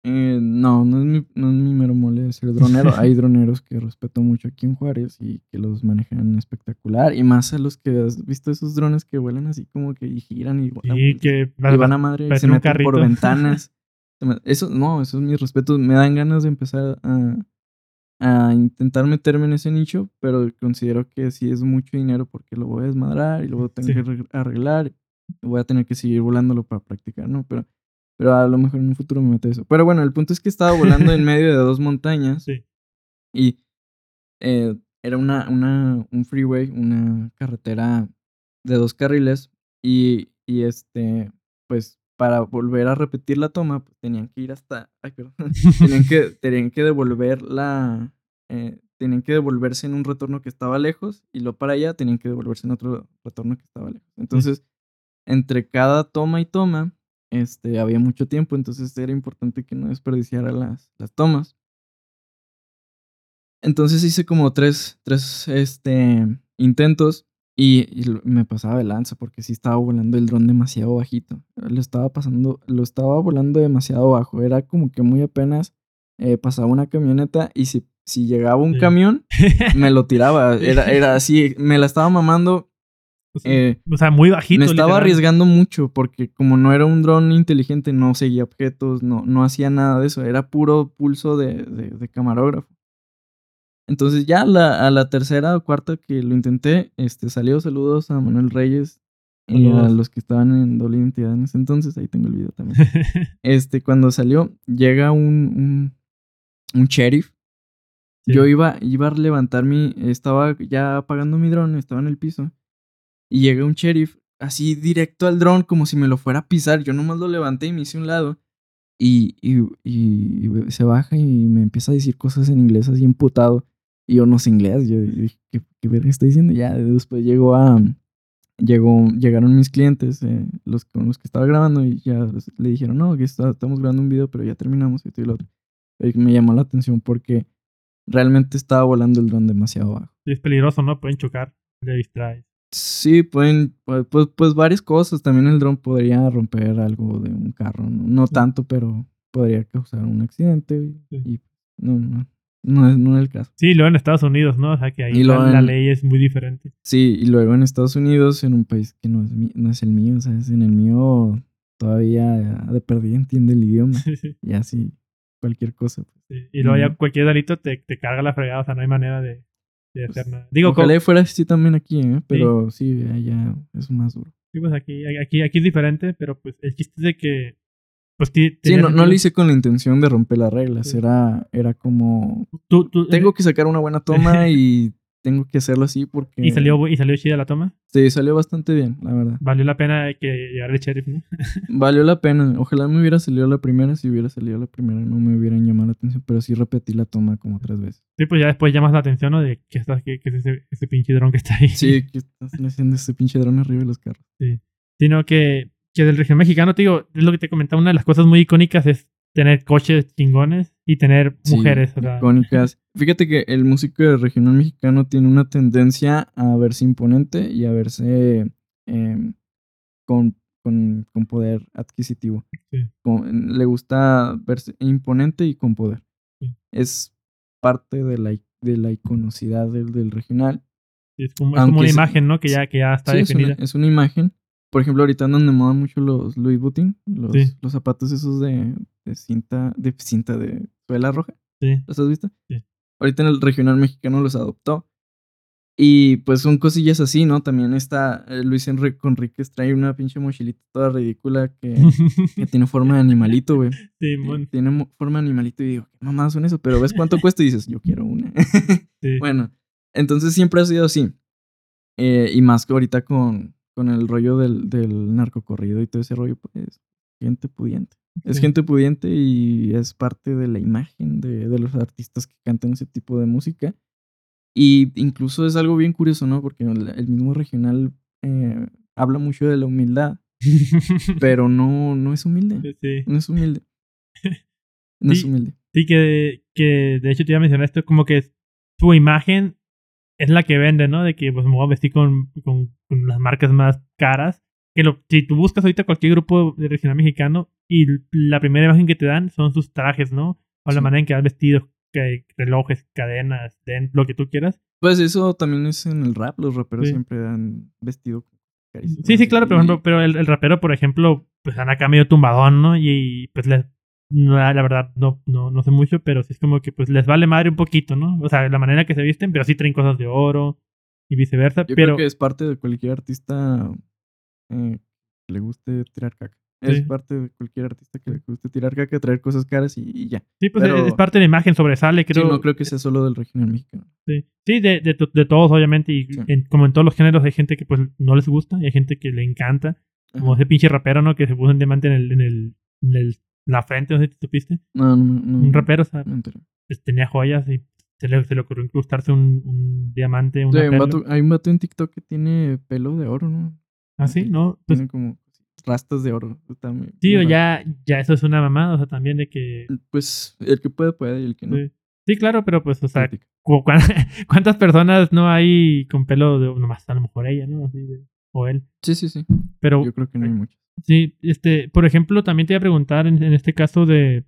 Eh, no, no es, mi, no es mi mero mole ser dronero. Hay droneros que respeto mucho aquí en Juárez y que los manejan espectacular. Y más a los que has visto esos drones que vuelan así como que y giran y, vuelan, Y pues, que y van a madre y se meten por carrito. ventanas. Se me- Eso, no, esos mis respetos. Me dan ganas de empezar a, a intentar meterme en ese nicho, pero considero que sí es mucho dinero porque lo voy a desmadrar y luego tengo Sí. que arreg- arreglar. Voy a tener que seguir volándolo para practicar, ¿no? Pero, pero a lo mejor en un futuro me meto eso. Pero bueno, el punto es que estaba volando en medio de dos montañas Sí. y eh, era una, una, un freeway, una carretera de dos carriles y, y este, pues para volver a repetir la toma, pues, tenían que ir hasta, ay, perdón, tenían que, tenían que devolver la, eh, tenían que devolverse en un retorno que estaba lejos y luego para allá tenían que devolverse en otro retorno que estaba lejos. Entonces, entre cada toma y toma, este, había mucho tiempo, entonces era importante que no desperdiciara las, las tomas. Entonces hice como tres, tres este, intentos y, me pasaba de lanza porque sí estaba volando el dron demasiado bajito. Lo estaba pasando, lo estaba volando demasiado bajo. Era como que muy apenas eh, pasaba una camioneta y si, si llegaba un Sí. camión, me lo tiraba. Era, era así, me la estaba mamando. O sea, eh, o sea, muy bajito. me estaba literal. arriesgando mucho porque como no era un dron inteligente, no seguía objetos, no, no hacía nada de eso. Era puro pulso de, de- de camarógrafo. Entonces ya la- a la tercera o cuarta que lo intenté, este, salió saludos a Manuel Reyes y a los que estaban en doble identidad en ese entonces. Ahí tengo el video también. Este, cuando salió, llega un, un, un sheriff. Sí. Yo iba, iba a levantar mi, estaba ya apagando mi dron, estaba en el piso. Y llega un sheriff así directo al dron como si me lo fuera a pisar. Yo nomás lo levanté y me hice un lado. Y, y, y- y se baja y me empieza a decir cosas en inglés así emputado. Y yo no sé inglés. Yo dije, ¿qué, qué verga está diciendo? Ya después llegó a... Llegó, llegaron mis clientes, eh, los con los que estaba grabando, y ya le dijeron, no, que está- estamos grabando un video, pero ya terminamos esto y lo otro. Y me llamó la atención porque realmente estaba volando el dron demasiado bajo. Sí, es peligroso, ¿no? Pueden chocar, le distrae. Sí, pueden, pues, pues, pues varias cosas. También el dron podría romper algo de un carro, no, no tanto, pero podría causar un accidente Sí. y no, no, no es, no es el caso. Sí, luego en Estados Unidos, ¿no? O sea que ahí la, ley es muy diferente. Sí, y luego en Estados Unidos, en un país que no es, mi- no es el mío, ¿sabes? En el mío todavía de perdida entiende el idioma Sí, sí, y así cualquier cosa. pues. sí. Y luego ya cualquier delito te, te carga la fregada, o sea, no hay manera de, de hacer Pues, nada. Digo, Ojalá co- y fuera así también aquí, ¿eh? Pero sí, allá es más duro. sí, pues aquí, aquí, aquí es diferente, pero pues el chiste es de que. Pues Sí, no, no lo hice con la intención de romper las reglas. Sí. Era, era como, Tú- tú- tengo que sacar una buena toma y tengo que hacerlo así porque... Y salió, y salió chida la toma. Sí, salió bastante bien, la verdad. Valió la pena que llegara el sheriff, ¿no? Valió la pena. Ojalá me hubiera salido la primera. Si hubiera salido la primera no me hubieran llamado la atención. Pero sí repetí la toma como tres veces. Sí, pues ya después llamas la atención, ¿no? De que, está, que, que es ese, ese pinche dron que está ahí. Sí, que estás haciendo ese pinche dron arriba de los carros. Sino que, que del región mexicano, te digo, es lo que te comentaba, una de las cosas muy icónicas es tener coches chingones y tener Sí, mujeres. o sea, icónicas. Fíjate que el músico del regional mexicano tiene una tendencia a verse imponente y a verse em, con, con, con poder adquisitivo. Sí. Con- le gusta verse imponente y con poder. Sí. Es parte de la, de la iconocidad del, del regional. es como, es aunque como una imagen, ¿no? Que ya, que ya está Sí, es una, definida. es una imagen. Por ejemplo, ahorita andan de moda mucho los Louis Vuitton, los, Sí. los zapatos esos de, de cinta, de cinta de suela roja. Sí. ¿Los has visto? Sí. Ahorita en el regional mexicano los adoptó. Y pues son cosillas así, ¿no? También está eh, Luis Enrique Conríquez trae una pinche mochilita toda ridícula que, que tiene forma de animalito, güey. Sí, mon- Tiene forma de animalito y digo, ¿qué mamadas son eso? Pero ves cuánto cuesta y dices, yo quiero una. sí. Bueno, entonces siempre ha sido así. Eh, y más que ahorita con, con el rollo del, del narcocorrido y todo ese rollo, pues gente pudiente. Es gente pudiente y es parte de la imagen de, de los artistas que cantan ese tipo de música. Y incluso es algo bien curioso, ¿no? Porque el, mismo regional eh, habla mucho de la humildad, pero no, no es humilde. sí. No es humilde. No es Sí. humilde. Sí, que, que de hecho te iba a mencionar esto, como que tu imagen es la que vende, ¿no? De que pues me voy a vestir con, con, con las marcas más caras. Que lo, si tú buscas ahorita cualquier grupo de regional mexicano y la primera imagen que te dan son sus trajes, ¿no? O la manera en que vas vestido, que, relojes, cadenas, den- lo que tú quieras. Pues eso también es en el rap. Los raperos Sí. siempre han vestido carísimo. Sí, sí, claro, Y- ejemplo, pero el, el rapero, por ejemplo, pues anda acá medio tumbadón, ¿no? Y, pues les, no, la verdad no, no, no sé mucho, pero sí es como que pues les vale madre un poquito, ¿no? O sea, la manera que se visten, pero sí traen cosas de oro y viceversa, Yo pero creo que es parte de cualquier artista eh, que le guste tirar caca. Es parte de cualquier artista que le guste tirar caca, traer cosas caras y, y ya. sí, pues pero- es parte de la imagen, sobresale, creo. Sí, no creo que sea solo del regional mexicano. Sí, Sí, de, de, to- de todos, obviamente, y Sí. en- como en todos los géneros hay gente que pues no les gusta y hay gente que le encanta, como Ajá. ese pinche rapero, ¿no? Que se puso un diamante en el, en el, en el- la frente, no sé si te supiste. No, no, no. Un rapero, o sea, no pues, tenía joyas y se le, se le ocurrió incrustarse un, un diamante, Sí, una hay, un vato, hay un vato en TikTok que tiene pelo de oro, ¿no? Ah, sí, ¿no? Pues, Tiene como rastas de oro. Sí, o ya, ya eso es una mamada, o sea, también de que... Pues el que puede, puede y el que no. Sí, Sí, claro, pero pues, o sea, ¿cuántas personas no hay con pelo de... Nomás a lo mejor ella, ¿no? Así de- o él. Sí, sí, sí. Pero Yo creo que no hay mucho. Sí, este, por ejemplo, también te iba a preguntar en, en este caso de,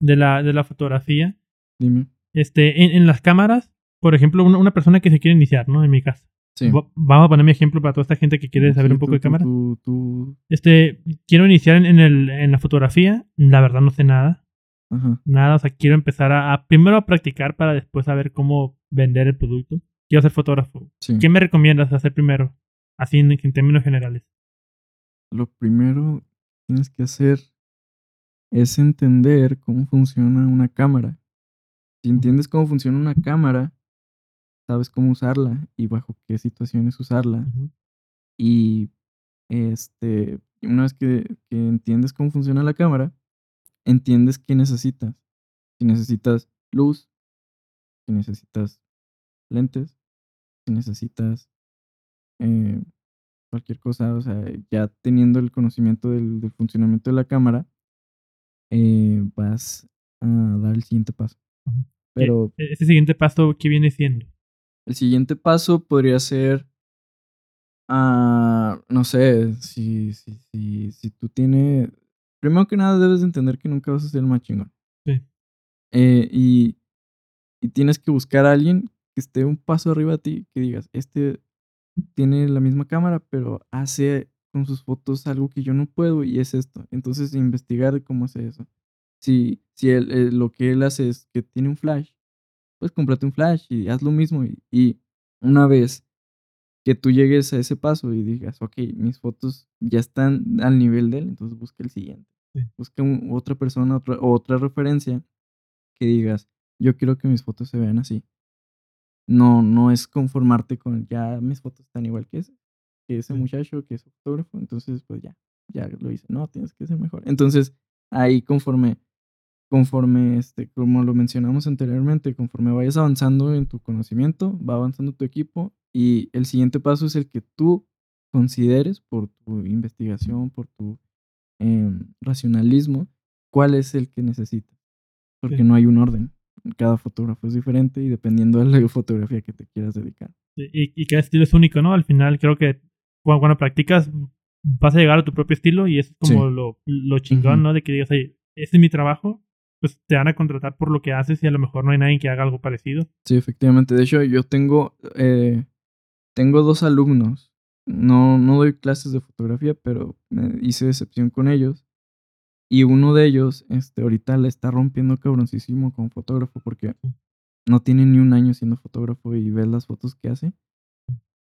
de, la, de la fotografía. Dime. Este, en, en las cámaras, por ejemplo, una, una persona que se quiere iniciar, ¿no? En mi caso. Sí. Va- Vamos a poner mi ejemplo para toda esta gente que quiere saber Sí, un poco tú- de cámara. tú- tú- Este, quiero iniciar en, en, el, en la fotografía. La verdad no sé nada. Ajá. Nada, o sea, quiero empezar a, a primero a practicar para después saber cómo vender el producto. Quiero ser fotógrafo. Sí. ¿Qué me recomiendas hacer primero? Así en, en términos generales. Lo primero que tienes que hacer es entender cómo funciona una cámara. Si entiendes cómo funciona una cámara, sabes cómo usarla y bajo qué situaciones usarla. Y este, una vez que, que entiendes cómo funciona la cámara, entiendes qué necesitas. Si necesitas luz, si necesitas lentes, si necesitas eh, cualquier cosa, o sea, ya teniendo el conocimiento del, del funcionamiento de la cámara, eh, vas a dar el siguiente paso. Pero ¿E- ¿Ese siguiente paso qué viene siendo? el siguiente paso podría ser, ah, no sé, si, si, si, si tú tienes, primero que nada debes de entender que nunca vas a ser el más chingón. Sí. Eh, y, y tienes que buscar a alguien que esté un paso arriba de ti, que digas, este tiene la misma cámara, pero hace con sus fotos algo que yo no puedo y es esto. Entonces investigar cómo hace eso. Si, si él, eh, lo que él hace es que tiene un flash, pues cómprate un flash y haz lo mismo. Y, y una vez que tú llegues a ese paso y digas, ok, mis fotos ya están al nivel de él, entonces busca el siguiente. Sí. Busca un- otra persona, otra, otra referencia que digas, yo quiero que mis fotos se vean así. No, no es conformarte con ya mis fotos están igual que ese, que ese muchacho, que es fotógrafo, entonces pues ya, ya lo hice. No, tienes que ser mejor. Entonces, ahí conforme, conforme, este, como lo mencionamos anteriormente, conforme vayas avanzando en tu conocimiento, va avanzando tu equipo y el siguiente paso es el que tú consideres por tu investigación, por tu em, racionalismo, cuál es el que necesitas. Porque Sí. no hay un orden. Cada fotógrafo es diferente y dependiendo de la fotografía que te quieras dedicar. Y, y cada estilo es único, ¿no? Al final creo que cuando, cuando practicas vas a llegar a tu propio estilo y eso es como Sí. lo, lo chingón. ¿no? De que digas, oye, este es mi trabajo, pues te van a contratar por lo que haces y a lo mejor no hay nadie que haga algo parecido. Sí, efectivamente. De hecho, yo tengo, eh, tengo dos alumnos. No, no doy clases de fotografía, pero me hice excepción con ellos. Y uno de ellos, este, ahorita le está rompiendo cabroncísimo como fotógrafo porque no tiene ni un año siendo fotógrafo y ves las fotos que hace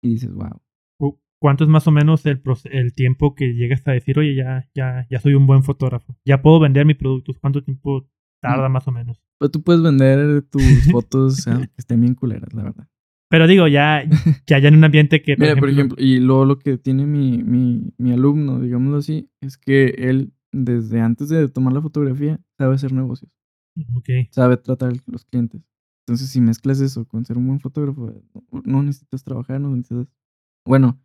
y dices, wow. Cu- ¿Cuánto es más o menos el, el tiempo que llegas a decir, oye, ya, ya, ya soy un buen fotógrafo? Ya puedo vender mi producto. ¿Cuánto tiempo tarda Mm. más o menos? Pues tú puedes vender tus fotos o sea, que estén bien culeras, la verdad. Pero digo, ya, ya, ya en un ambiente que, Mira, por ejemplo, y luego lo que tiene mi, mi, mi alumno, digámoslo así, es que él, desde antes de tomar la fotografía, sabe hacer negocios, Ok, sabe tratar a los clientes. Entonces, si mezclas eso con ser un buen fotógrafo, no, necesitas trabajar, no necesitas... Bueno,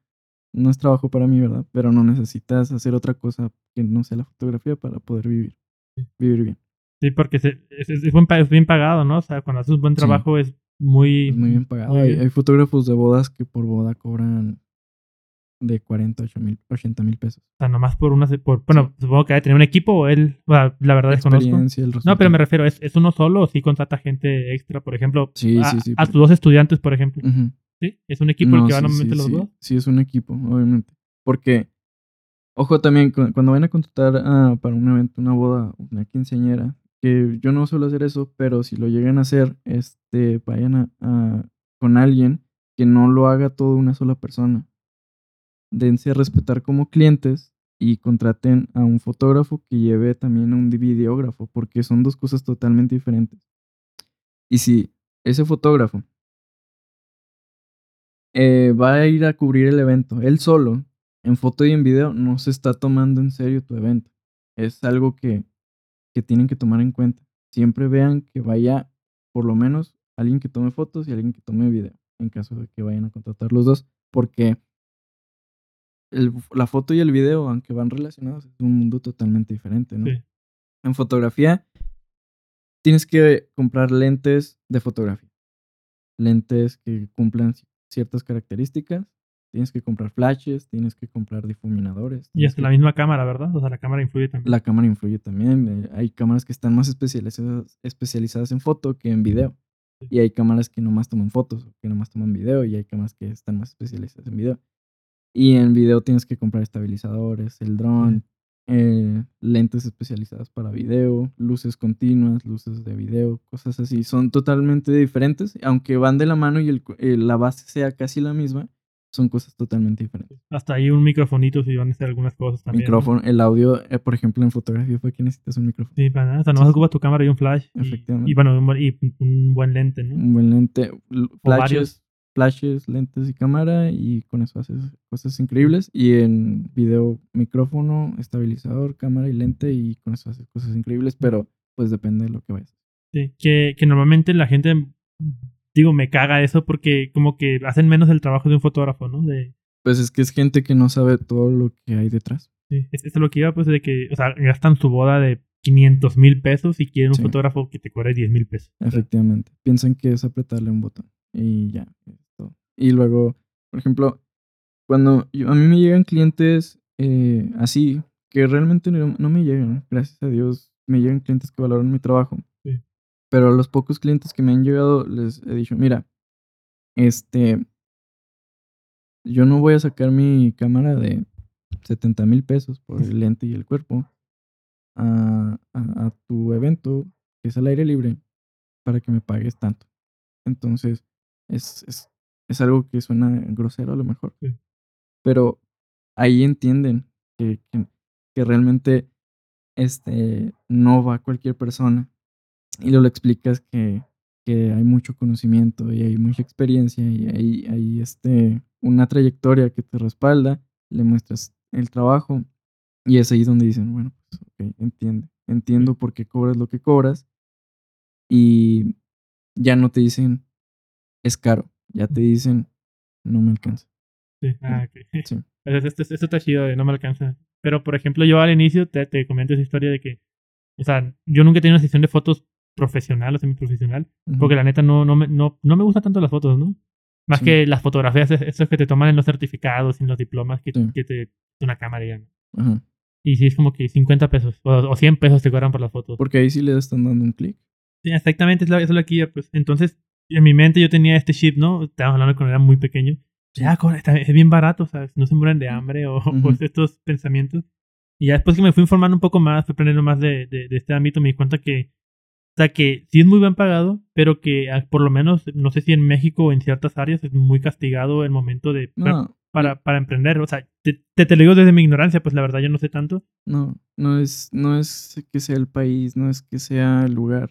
no es trabajo para mí, ¿verdad? Pero no necesitas hacer otra cosa que no sea la fotografía para poder vivir, vivir bien. Sí, porque se- es, es es bien pagado, ¿no? O sea, cuando haces un buen Sí. trabajo es muy... Es muy bien pagado. muy Hay, hay fotógrafos de bodas que por boda cobran de 40 a mil, 80 mil pesos. O sea, nomás por una... Por, bueno, supongo que que tener un equipo o él... o sea, la verdad desconozco. El No, pero me refiero, ¿es, ¿es uno solo o sí contrata gente extra? Por ejemplo, Sí, a, sí, sí, a tus dos estudiantes, por ejemplo. ¿Sí? ¿Es un equipo el No, que van normalmente sí, los dos? Sí, es un equipo, obviamente. Porque, ojo también, cu- cuando vayan a contratar ah, para un evento, una boda, una quinceañera, que yo no suelo hacer eso, pero si lo llegan a hacer, este, vayan a, a- con alguien que no lo haga todo una sola persona. Dense a respetar como clientes y contraten a un fotógrafo que lleve también a un videógrafo, porque son dos cosas totalmente diferentes. Y si ese fotógrafo eh, va a ir a cubrir el evento, él solo, en foto y en video, no se está tomando en serio tu evento. Es algo que, que tienen que tomar en cuenta. Siempre vean que vaya por lo menos alguien que tome fotos y alguien que tome video, en caso de que vayan a contratar los dos, porque el- la foto y el video, aunque van relacionados, es un mundo totalmente diferente, ¿no? Sí. En fotografía, tienes que comprar lentes de fotografía. Lentes que cumplan ci- ciertas características. Tienes que comprar flashes, tienes que comprar difuminadores. Y hasta que- la misma cámara, ¿verdad? O sea, la cámara influye también. la cámara influye también. eh, hay cámaras que están más especializadas, especializadas en foto que en video. Y hay cámaras que nomás toman fotos que nomás toman video. Y hay cámaras que están más especializadas en video. Y en video tienes que comprar estabilizadores, el dron, eh, lentes especializadas para video, luces continuas, luces de video, cosas así. Son totalmente diferentes. Aunque van de la mano y el eh, la base sea casi la misma, son cosas totalmente diferentes. Hasta ahí un microfonito si van a hacer algunas cosas también. ¿no? Micrófono, el audio, eh, por ejemplo, en fotografía fue que necesitas un micrófono. Sí, para nada. O sea, nomás ocupas tu cámara y un flash. y- Efectivamente. Y, bueno, un, buen- y un buen lente, ¿no? un buen lente, flashes, flashes, lentes y cámara y con eso haces cosas increíbles. Y en video, micrófono, estabilizador, cámara y lente y con eso haces cosas increíbles, pero pues depende de lo que vayas. Sí, que, que normalmente la gente, digo, me caga eso porque como que hacen menos el trabajo de un fotógrafo, ¿no? De, Pues es que es gente que no sabe todo lo que hay detrás. sí, es, es lo que iba, pues, de que, o sea, gastan su boda de 500 mil pesos y quieren un Sí. fotógrafo que te cobre 10 mil pesos. Efectivamente. Piensan que es apretarle un botón y ya. Y luego, por ejemplo, cuando yo- a mí me llegan clientes eh, así, que realmente no, no me llegan, gracias a Dios, me llegan clientes que valoran mi trabajo. Sí. Pero a los pocos clientes que me han llegado les he dicho, mira, este, yo no voy a sacar mi cámara de 70 mil pesos por el lente y el cuerpo a, a- a tu evento, que es al aire libre, para que me pagues tanto. Entonces, es, es, es algo que suena grosero a lo mejor. Sí. Pero ahí entienden que, que, que realmente este, no va cualquier persona. Y luego le explicas que, que hay mucho conocimiento y hay mucha experiencia y hay, hay este, una trayectoria que te respalda, le muestras el trabajo y es ahí donde dicen, bueno, pues ok, entiende, entiendo por qué cobras lo que cobras y ya no te dicen es caro, ya te dicen no me alcanza. Sí. Ah, ok. Sí. Pues Esto, esto- esto está chido, de no me alcanza. Pero, por ejemplo, yo al inicio te, te comento esa historia de que, o sea, yo nunca he tenido una sesión de fotos profesional o semiprofesional, Ujú. porque la neta no, no, me, no, no me gustan tanto las fotos, ¿no? Más Sí. que las fotografías, es- esos que te toman en los certificados en los diplomas, que, Sí. que te una cámara, digamos. Ajá. Y sí, es como que 50 pesos o, o 100 pesos te cobran por las fotos. Porque ahí sí le están dando un clic. Sí, exactamente, es eso es lo que iba, pues. Entonces, en mi mente yo tenía este chip, ¿no? Estábamos hablando cuando era muy pequeño. Ya, es bien barato, ¿sabes? No se mueren de hambre o, o Ujú. estos pensamientos. Y ya después que me fui informando un poco más, fui aprendiendo más de, de, de este ámbito, me di cuenta que, o sea, que sí es muy bien pagado, pero que ah, por lo menos, no sé si en México o en ciertas áreas es muy castigado el momento de No, para, para emprender. O sea, te, te, te lo digo desde mi ignorancia, pues la verdad yo no sé tanto. no, no es, no es que sea el país, no es que sea el lugar.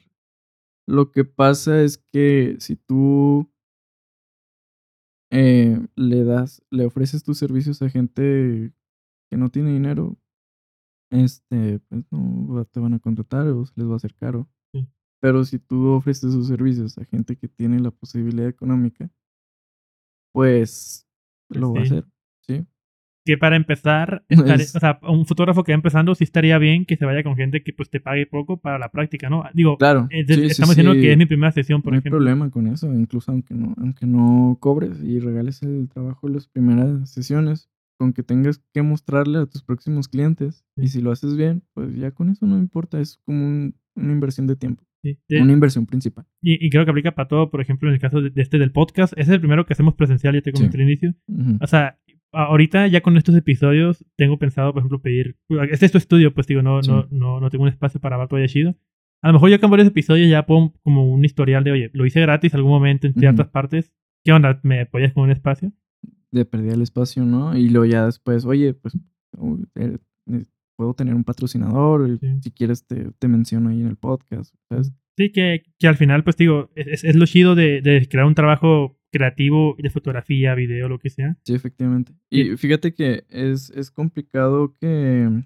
Lo que pasa es que si tú eh, le das, le ofreces tus servicios a gente que no tiene dinero, este, pues no te van a contratar o se les va a hacer caro. Sí. Pero si tú ofreces tus servicios a gente que tiene la posibilidad económica, pues Pues lo va a hacer. Que para empezar, Es- o sea, un fotógrafo que va empezando sí estaría bien que se vaya con gente que pues te pague poco para la práctica, ¿no? Digo, Claro. eh, de- sí, sí, estamos diciendo sí. que es mi primera sesión, por no hay ejemplo. problema con eso, incluso aunque no, aunque no cobres y regales el trabajo en las primeras sesiones, con que tengas que mostrarle a tus próximos clientes. Y Sí. si lo haces bien, pues ya con eso no importa, es como un- una inversión de tiempo, Sí. De- una inversión principal. y, y creo que aplica para todo, por ejemplo, en el caso de, de este del podcast, ese es el primero que hacemos presencial, ya te comenté Sí. al inicio. Ujú. O sea, ahorita ya con estos episodios tengo pensado, por ejemplo, pedir, este es tu estudio, pues digo, no, Sí. no, no, no tengo un espacio para dar todavía chido. A lo mejor ya con varios episodios ya pongo como un historial de, oye, lo hice gratis algún momento en ciertas partes. ¿Qué onda? ¿Me apoyas con un espacio? De perder el espacio, ¿no? Y luego ya después, oye, pues uh, eh, eh, puedo tener un patrocinador, Sí. si quieres te, te menciono ahí en el podcast, ¿sabes? Sí, que, que al final, pues digo, es, es lo chido de, de crear un trabajo creativo de fotografía, video, lo que sea. Sí, efectivamente. Y fíjate que es, es complicado que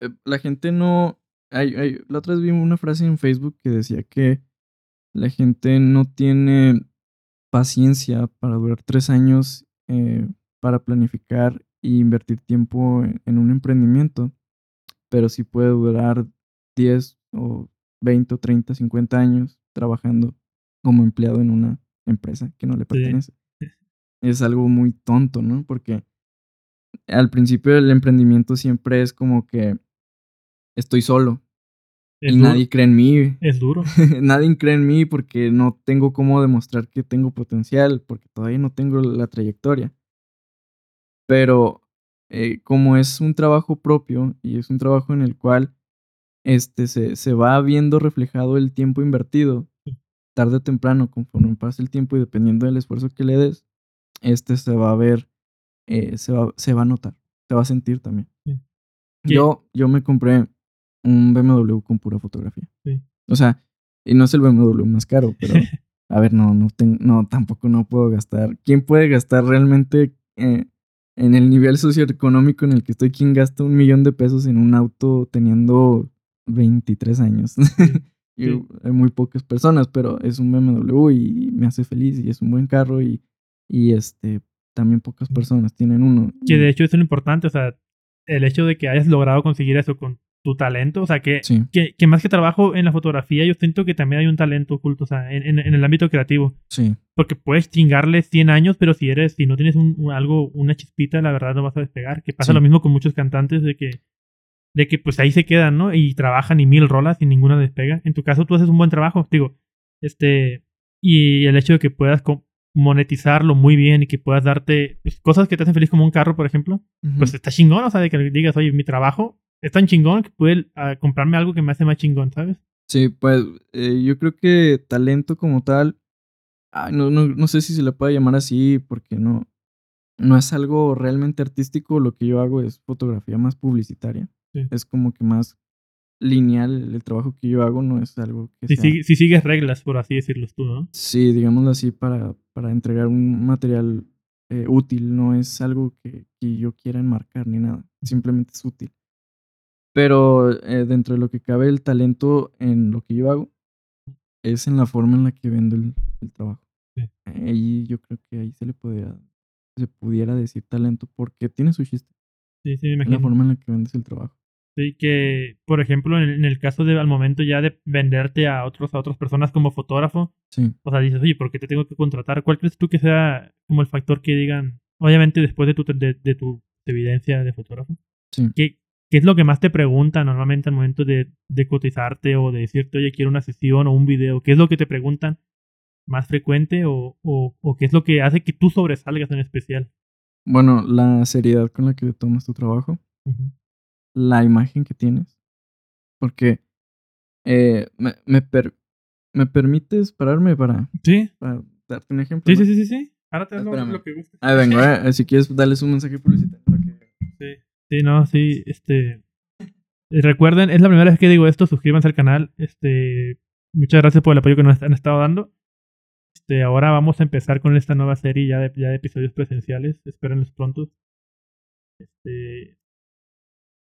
eh, la gente no... Hay, hay- la otra vez vi una frase en Facebook que decía que la gente no tiene paciencia para durar tres años eh, para planificar e invertir tiempo en, en un emprendimiento, pero sí puede durar 10 o 20 o 30, 50 años trabajando como empleado en una empresa que no le pertenece es algo muy tonto, ¿no? Porque al principio del emprendimiento siempre es como que estoy solo Es y duro. nadie cree en mí. Es duro. nadie cree en mí porque no tengo cómo demostrar que tengo potencial, porque todavía no tengo la trayectoria. Pero eh, como es un trabajo propio y es un trabajo en el cual este, se, se va viendo reflejado el tiempo invertido, tarde o temprano, conforme pasa el tiempo y dependiendo del esfuerzo que le des, este se va a ver, eh, se, va, se va a notar, se va a sentir también. Sí. Yo, yo me compré un BMW con pura fotografía. Sí. O sea, y no es el BMW más caro, pero a ver, no, no, no, tampoco no puedo gastar. ¿Quién puede gastar realmente eh, en el nivel socioeconómico en el que estoy? ¿Quién gasta un millón de pesos en un auto teniendo 23 años? Y Sí. hay muy pocas personas, pero es un BMW y me hace feliz y es un buen carro y, y este también pocas personas tienen uno. Que de hecho es lo importante, o sea, el hecho de que hayas logrado conseguir eso con tu talento. O sea, que, Sí, que, que más que trabajo en la fotografía, yo siento que también hay un talento oculto, o sea, en, en- en el ámbito creativo. sí, Porque puedes chingarle 100 años, pero si eres, si no tienes un, un- algo, una chispita, la verdad no vas a despegar. Que pasa Sí. lo mismo con muchos cantantes de que, de que pues ahí se quedan, ¿no? Y trabajan y mil rolas y ninguna despega. En tu caso tú haces un buen trabajo, digo, este, y el hecho de que puedas monetizarlo muy bien y que puedas darte pues, cosas que te hacen feliz como un carro, por ejemplo, pues está chingón, o sea, de que digas, oye, mi trabajo es tan chingón que puede ah, comprarme algo que me hace más chingón, ¿sabes? Sí, pues eh, yo creo que talento como tal, ay, no, no, no sé si se le puede llamar así porque no, no es algo realmente artístico, lo que yo hago es fotografía más publicitaria. Sí. Es como que más lineal el, trabajo que yo hago, no es algo que Si, sea... sigue- si sigues reglas, por así decirlo tú, ¿no? Sí, digámoslo así, para, para entregar un material eh, útil, no es algo que, que yo quiera enmarcar ni nada, simplemente es útil. Pero eh, dentro de lo que cabe el talento en lo que yo hago, es en la forma en la que vendo el, el trabajo. Sí. Ahí yo creo que ahí se le pudiera, se pudiera decir talento porque tiene su chiste, Sí, sí, me en la forma en la que vendes el trabajo. Sí, que, por ejemplo, en el, en el caso de al momento ya de venderte a otros, a otras personas como fotógrafo, Sí, o sea, dices, oye, ¿por qué te tengo que contratar? ¿Cuál crees tú que sea como el factor que digan, obviamente después de tu, de, de tu evidencia de fotógrafo? sí. ¿Qué, ¿Qué es lo que más te preguntan normalmente al momento de, de cotizarte o de decirte, oye, quiero una sesión o un video? ¿Qué es lo que te preguntan más frecuente o, o, o qué es lo que hace que tú sobresalgas en especial? Bueno, la seriedad con la que tomas tu trabajo. Ujú. La imagen que tienes. Porque eh, me, me, per- me permites pararme para, Sí, para darte un ejemplo. sí, ¿no? sí, sí, sí, sí. Ahora te lo, Espérame. lo que guste. Ahí vengo, eh, si quieres darles un mensaje publicitario. Sí, sí, no, sí, este... eh, Recuerden, es la primera vez que digo esto, suscríbanse al canal, este... Muchas gracias por el apoyo que nos han estado dando. Este, ahora vamos a empezar con esta nueva serie ya de, ya de episodios presenciales, espérenlos pronto. Este...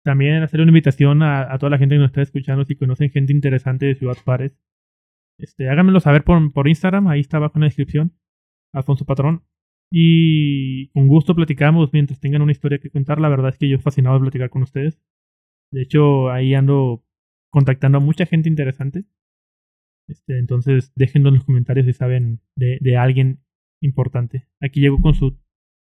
También hacer una invitación a, toda la gente que nos está escuchando, si conocen gente interesante de Ciudad Juárez. Este, háganmelo saber por, por Instagram, ahí está abajo en la descripción. Alfonso Patrón. Y con gusto platicamos mientras tengan una historia que contar. La verdad es que yo fascinado de platicar con ustedes. De hecho, ahí ando contactando a mucha gente interesante. Este, entonces, déjenlo en los comentarios si saben de, de alguien importante. Aquí llego con su...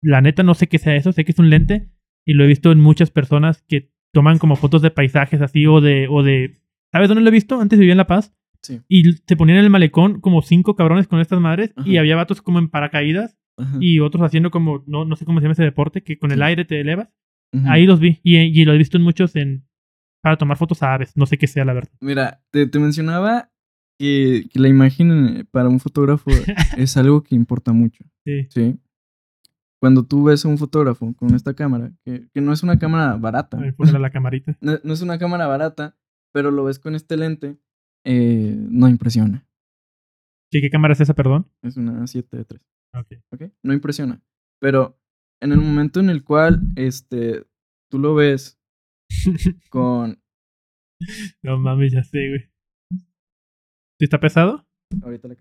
La neta no sé qué sea eso, sé que es un lente y lo he visto en muchas personas que toman como fotos de paisajes así o de... O de ¿Sabes dónde lo he visto? Antes vivía en La Paz Sí. y se ponían en el malecón como cinco cabrones con estas madres y había vatos como en paracaídas Ajá. y otros haciendo como, no, no sé cómo se llama ese deporte, que con el aire te elevas. Ahí los vi y, y lo he visto en muchos en para tomar fotos a aves, no sé qué sea la verdad. Mira, te, te mencionaba que, que la imagen eh, para un fotógrafo es algo que importa mucho. Sí, ¿sí? Cuando tú ves a un fotógrafo con esta cámara, que, que no es una cámara barata, ponle la camarita. no, no es una cámara barata, pero lo ves con este lente, eh, no impresiona. ¿Qué, ¿Qué cámara es esa, perdón? Es una 7 de 3. Ok. No impresiona. Pero en el momento en el cual este, tú lo ves con... no mames, ya sé, güey. ¿Sí está pesado? Ahorita la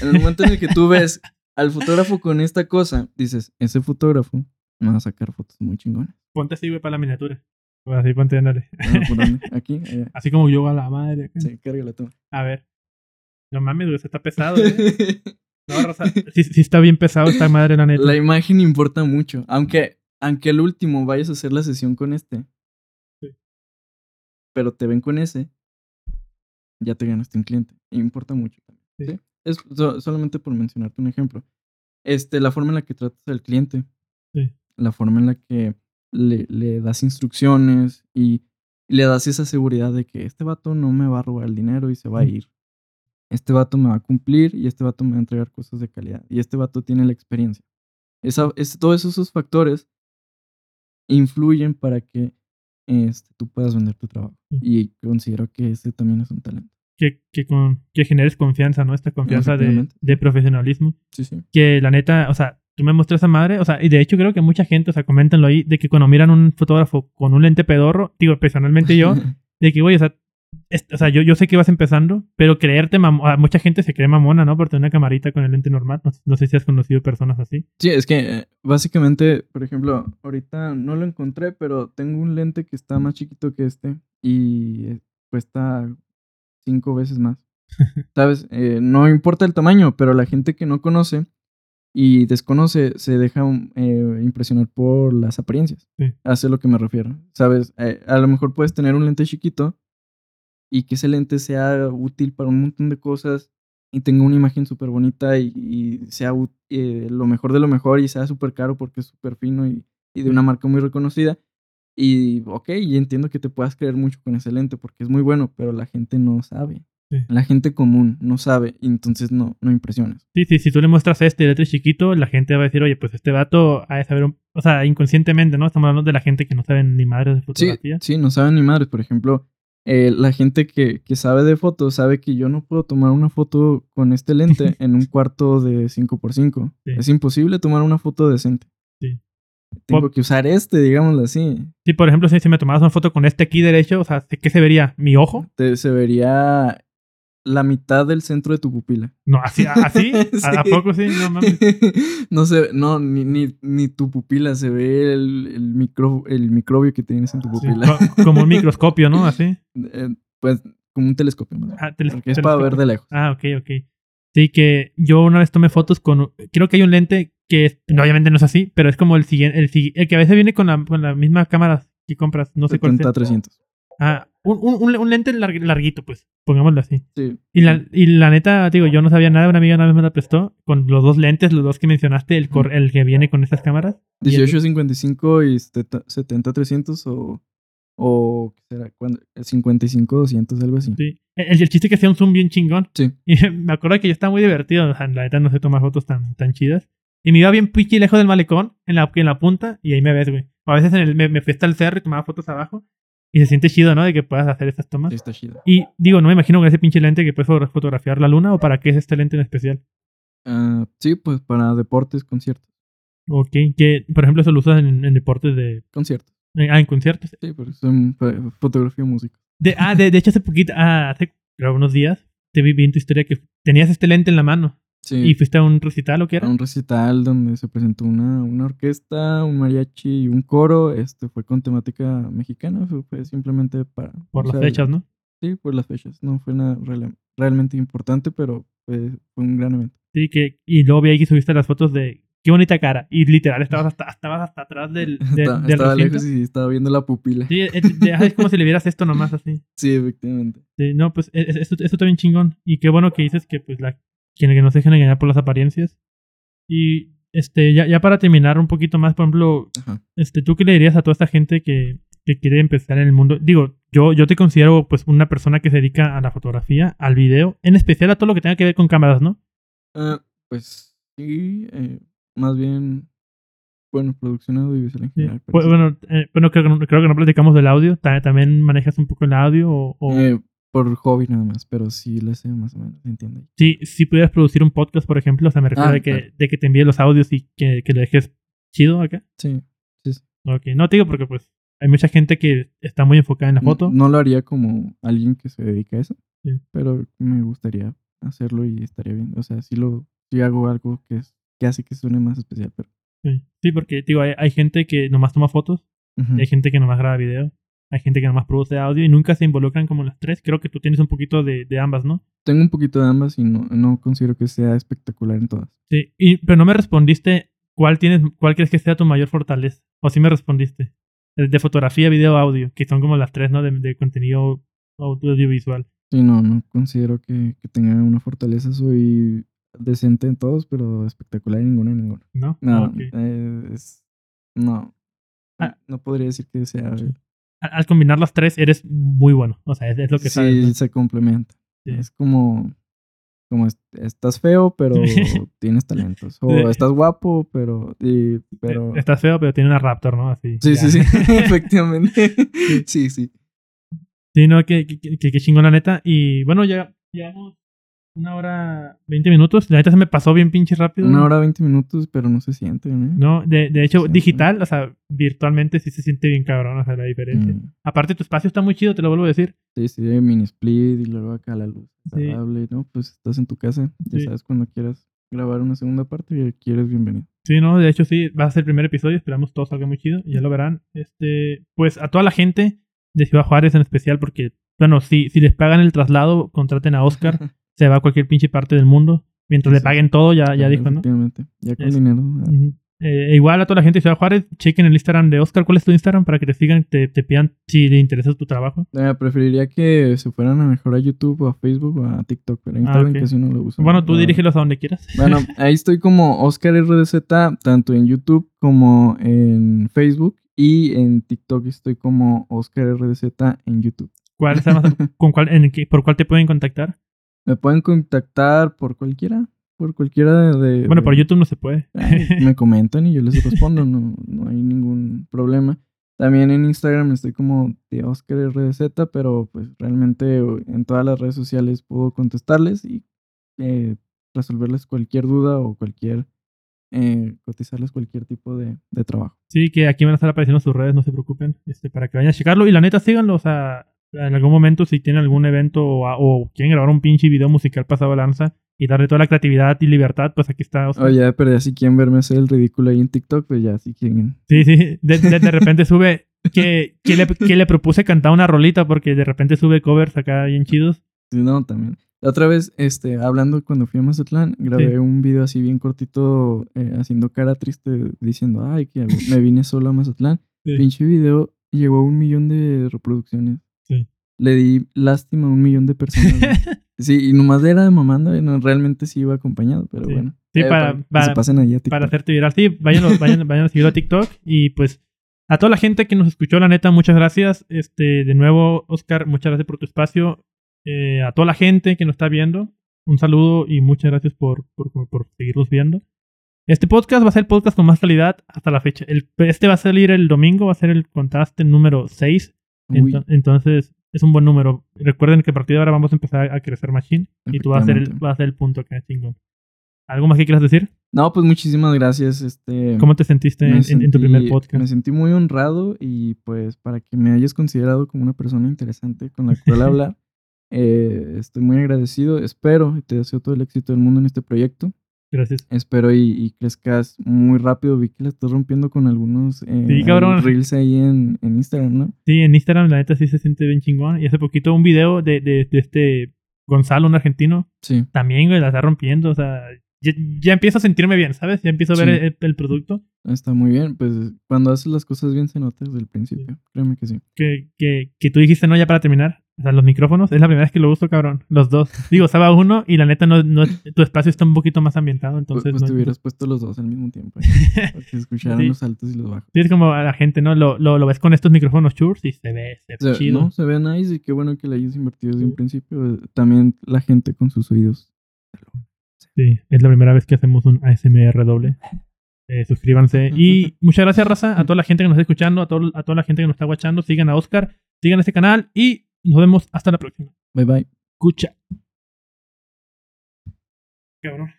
En el momento en el que tú ves al fotógrafo con esta cosa, dices, ese fotógrafo me va a sacar fotos muy chingonas. Ponte así, güey, para la miniatura. Pues así, ponte, ándale. Ah, ¿Por dónde? Aquí, allá. Así como yo a la madre. Sí, cárgala tú. A ver. No mames, güey, está pesado, güey. No, Rosa, sí, sí está bien pesado esta madre, la neta. La imagen importa mucho. Aunque, aunque al último vayas a hacer la sesión con este. Sí. Pero te ven con ese. Ya te ganaste un cliente. Importa mucho. Sí. ¿sí? Es so- solamente por mencionarte un ejemplo. Este, la forma en la que tratas al cliente. Sí. La forma en la que le, le das instrucciones y, le das esa seguridad de que este vato no me va a robar el dinero y se va a ir. Este vato me va a cumplir y este vato me va a entregar cosas de calidad. Y este vato tiene la experiencia. Esa, es, todos esos factores influyen para que este, tú puedas vender tu trabajo. Y considero que ese también es un talento. Que, que, con, que generes confianza, ¿no? Esta confianza de, de profesionalismo. Sí, sí. que la neta, o sea, tú me muestras esa madre, o sea, y de hecho creo que mucha gente, o sea, coméntenlo ahí, de que cuando miran un fotógrafo con un lente pedorro, digo, personalmente yo, de que, güey, o sea, es- o sea, yo, yo sé que vas empezando, pero creerte mam- a mucha gente se cree mamona, ¿no? Por tener una camarita con el lente normal. No, no sé si has conocido personas así. Sí, es que eh, básicamente, por ejemplo, ahorita no lo encontré, pero tengo un lente que está más chiquito que este y eh, cuesta cinco veces más. ¿Sabes? Eh, no importa el tamaño, pero la gente que no conoce y desconoce se deja eh, impresionar por las apariencias. Sí. Es lo que me refiero. ¿Sabes? Eh, a lo mejor puedes tener un lente chiquito y que ese lente sea útil para un montón de cosas y tenga una imagen súper bonita y, y sea eh, lo mejor de lo mejor y sea súper caro porque es súper fino y, y de una marca muy reconocida. Y ok, y entiendo que te puedas creer mucho con ese lente porque es muy bueno, pero la gente no sabe. Sí. La gente común no sabe y entonces no, no impresionas. Sí, sí, si tú le muestras este letre chiquito, la gente va a decir, oye, pues este vato ha de saber, un- o sea, inconscientemente, ¿no? Estamos hablando de la gente que no sabe ni madre de Sí, fotografía. sí, no saben ni madres. Por ejemplo, eh, la gente que, que sabe de fotos sabe que yo no puedo tomar una foto con este lente en un cuarto de 5x5. Sí. Es imposible tomar una foto decente. Sí. Tengo que usar este, digámoslo así. Sí, por ejemplo, si, si me tomaras una foto con este aquí derecho, o sea, ¿qué se vería? ¿Mi ojo? Te- se vería la mitad del centro de tu pupila. No, así, así, ¿A, a Sí. poco sí? No mames. no se no, ni, ni, ni tu pupila, se ve el, el, micro, el microbio que tienes en tu Sí, pupila. co- como un microscopio, ¿no? Así. Eh, pues como un telescopio. bien. Ah, teles- Porque es para ver telescopio. de lejos. Ah, ok, ok. Sí, que yo una vez tomé fotos con. Creo que hay un lente que es- obviamente no es así, pero es como el siguiente. El, el que a veces viene con la, con la misma cámara que compras. No sé cuál 70 sea. 300. Ah, un, un, un- un lente lar- larguito, pues. Pongámoslo así. Sí. Y la, y la neta, digo, yo no sabía nada. Una amiga una vez me la prestó con los dos lentes, los dos que mencionaste, el, cor- el que viene con estas cámaras. Y el- 1855 y 70 300 o o ¿qué será? ¿Cuándo? 55 200 algo así. Sí. El, el chiste que hacía un zoom bien chingón. Sí. Y me acuerdo que yo estaba muy divertido. O sea, la neta no sé tomar fotos tan, tan chidas. Y me iba bien piqui lejos del malecón, en la, en la punta, y ahí me ves, güey. O a veces en el- me, me fui hasta el cerro y tomaba fotos abajo. Y se siente chido, ¿no? De que puedas hacer estas tomas. Sí, está chido. Y digo, no me imagino con ese pinche lente que puedes foto- fotografiar la luna o para qué es este lente en especial. Ah, sí, pues para deportes, conciertos. Ok, que por ejemplo eso lo usas en, en deportes de... Conciertos. eh, Ah, en conciertos. Sí, porque son fo- fotografía y música. De, ah, de, de hecho hace poquito, ah, hace unos días, te vi, vi en tu historia que tenías este lente en la mano. Sí. ¿Y fuiste a un recital o qué a era? un recital donde se presentó una, una orquesta, un mariachi y un coro. Este fue con temática mexicana. Fue, fue simplemente para. Por las sea, fechas, ¿no? Sí, por las fechas. No fue nada realmente importante, pero fue, fue un gran evento. Sí, que, y luego vi ahí que subiste las fotos de qué bonita cara. Y literal, estabas hasta, estabas hasta atrás del, del, Estaba- del estaba recinto. lejos y estaba viendo la pupila. Sí, es, es- como si le vieras esto nomás así. Sí, efectivamente. Sí, no, pues es- es- esto, esto está bien chingón. Y qué bueno que dices que pues la que, que no se dejen engañar por las apariencias. Y este, ya, ya para terminar un poquito más, por ejemplo, Ajá. este, ¿tú qué le dirías a toda esta gente que, que quiere empezar en el mundo? Digo, yo, yo te considero pues una persona que se dedica a la fotografía, al video, en especial a todo lo que tenga que ver con cámaras, ¿no? Ah, pues sí, eh, más bien. Bueno, producción audiovisual en general. Pues, sí. bueno, eh, bueno creo, que no, creo que no platicamos del audio. Ta- ¿También manejas un poco el audio? O, o- Eh, por hobby nada más, pero sí le sé más o menos, entiende. si, si pudieras producir un podcast, por ejemplo, o sea, me refiero Ah, de, que, claro. de que te envíe los audios y que, que lo dejes chido acá. Sí, sí, sí. Ok, no te digo porque pues hay mucha gente que está muy enfocada en la foto. No, lo haría como alguien que se dedica a eso, Sí. pero me gustaría hacerlo y estaría bien. O sea, sí lo, sí hago algo que es, que hace que suene más especial, pero. Sí, Sí, porque digo, hay, hay gente que nomás toma fotos, y hay gente que nomás graba video, hay gente que nomás produce audio y nunca se involucran como las tres. Creo que tú tienes un poquito de, de ambas, ¿no? Tengo un poquito de ambas y no, no considero que sea espectacular en todas. Sí, y, pero no me respondiste cuál tienes, cuál crees que sea tu mayor fortaleza. O sí me respondiste. De fotografía, video, audio, que son como las tres, ¿no? De, de contenido audiovisual. Sí, no, no considero que, que tenga una fortaleza. Soy decente en todos, pero espectacular en ninguna, en ninguna. ¿No? No, Ok. eh, es, no. Ah. No podría decir que sea. Al combinar las tres, eres muy bueno. O sea, es, es lo que sí, sabes. ¿no? se complementa. Sí. Es como. Como est- estás feo, pero tienes talentos. O Sí. estás guapo, pero. y- pero Estás feo, pero tiene una Raptor, ¿no? Así. sí, ya. sí, sí. Efectivamente. sí, sí. Sí, no, que, que, que, chingón la neta. Y bueno, ya llevamos una hora, 20 minutos. La neta se me pasó bien pinche rápido. Una hora, 20 minutos, pero no se siente, ¿no? No, de, de hecho, digital, o sea, virtualmente sí se siente bien cabrón, o sea, la diferencia. Mm. Aparte, tu espacio está muy chido, te lo vuelvo a decir. Sí, sí, mini split y luego acá la luz Sí. ¿no? Pues estás en tu casa, ya Sí. sabes cuando quieras grabar una segunda parte y quieres bienvenido. Sí, no, de hecho sí, va a ser el primer episodio, esperamos todo salga muy chido, y ya lo verán. Este, pues a toda la gente de Ciudad Juárez en especial, porque, bueno, si, si les pagan el traslado, contraten a Oscar, se va a cualquier pinche parte del mundo. Mientras le paguen todo, ya, ya dijo, ¿no? Efectivamente, ya con Es- dinero. Eh, igual a toda la gente de Ciudad Juárez, chequen el Instagram de Oscar. ¿Cuál es tu Instagram? Para que te sigan, te, te pidan si le interesa tu trabajo. Eh, preferiría que se fueran a mejor a YouTube o a Facebook o a TikTok, pero Instagram Ah, casi no lo uso. Bueno, tú Ah, dirígelos a donde quieras. Bueno, ahí estoy como Oscar RDZ, tanto en YouTube como en Facebook. Y en TikTok estoy como Oscar RDZ en YouTube. ¿Cuál es además, con cuál, en qué- ¿Por cuál te pueden contactar? Me pueden contactar por cualquiera, por cualquiera de... Bueno, por YouTube no se puede. Ay, me comentan y yo les respondo, no, no hay ningún problema. También en Instagram estoy como de Oscar RDZ, pero pues realmente en todas las redes sociales puedo contestarles y eh, resolverles cualquier duda o cualquier, eh, cotizarles cualquier tipo de, de trabajo. Sí, que aquí van a estar apareciendo sus redes, no se preocupen, este, para que vayan a checarlo. Y la neta, síganlo, o sea, en algún momento si tienen algún evento o, o quieren grabar un pinche video musical pasado de lanza y darle toda la creatividad y libertad, pues aquí está. Oscar. Oye, pero ya si quieren verme hacer el ridículo ahí en TikTok, pues ya si quieren. Sí, sí, de, de, de repente sube que, que, le, que le propuse cantar una rolita porque de repente sube covers acá bien chidos. Sí, no, también. La otra vez, este, hablando cuando fui a Mazatlán, grabé Sí. un video así bien cortito, eh, haciendo cara triste, diciendo, ay, que me vine solo a Mazatlán. Sí. Pinche video llegó a un millón de reproducciones. Le di lástima a un millón de personas. güey. sí, y nomás era de mamando, y no, realmente sí iba acompañado, pero Sí. bueno. Sí, Eh, para- que para- se pasen ahí a TikTok. para hacerte viral. Sí, vayan, vayan, vayan a seguirlo a TikTok. Y pues a toda la gente que nos escuchó, la neta, muchas gracias. Este, de nuevo, Oscar, muchas gracias por tu espacio. Eh, a toda la gente que nos está viendo, un saludo y muchas gracias por, por, por- por seguirnos viendo. Este podcast va a ser el podcast con más calidad hasta la fecha. El, este va a salir el domingo, va a ser el contraste número 6. Uy, Ento- entonces, es un buen número. Recuerden que a partir de ahora vamos a empezar a crecer Machine. Y tú vas a ser el, vas a ser el punto acá, chingón. ¿Algo más que quieras decir? No, pues muchísimas gracias. Este, ¿Cómo te sentiste en, tu primer podcast? Me sentí muy honrado y pues para que me hayas considerado como una persona interesante con la cual hablar, eh, estoy muy agradecido. Espero y te deseo todo el éxito del mundo en este proyecto. Gracias. Espero y, y crezcas muy rápido. Vi que la estás rompiendo con algunos eh, Sí, cabrón. reels ahí en, en Instagram, ¿no? Sí, en Instagram la neta sí se siente bien chingón. Y hace poquito un video de, de, de este Gonzalo, un argentino, Sí. también, güey, la está rompiendo. O sea, ya, ya empiezo a sentirme bien, ¿sabes? Ya empiezo a ver el producto. Está muy bien. Pues cuando haces las cosas bien se nota desde el principio. Créeme que sí. Que, que, que tú dijiste, no, ya para terminar. O sea, los micrófonos, es la primera vez que lo uso, cabrón. Los dos. Digo, estaba uno y la neta, no, no, tu espacio está un poquito más ambientado. Pues, Entonces, pues no- te hubieras puesto los dos al mismo tiempo. ¿eh? Escucharan Sí. los altos y los bajos. Sí, es como a la gente, ¿no? Lo, lo, lo ves con estos micrófonos Shure y se ve, se ve chido. no, se ve nice y qué bueno que le hayas invertido desde un principio. Eh, También la gente con sus oídos. Sí, es la primera vez que hacemos un ASMR doble. Eh, suscríbanse. Y muchas gracias, Raza, a toda la gente que nos está escuchando, a, todo- a toda la gente que nos está watchando. Sigan a Oscar, sigan este canal y nos vemos hasta la próxima. Bye bye. Escucha. Cabrón.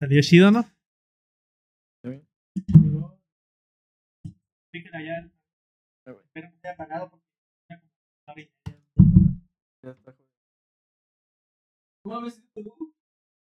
Salió chido, ¿no? Está bien. Allá. Espero que esté apagado porque Ya está. ¿Cómo ves tú?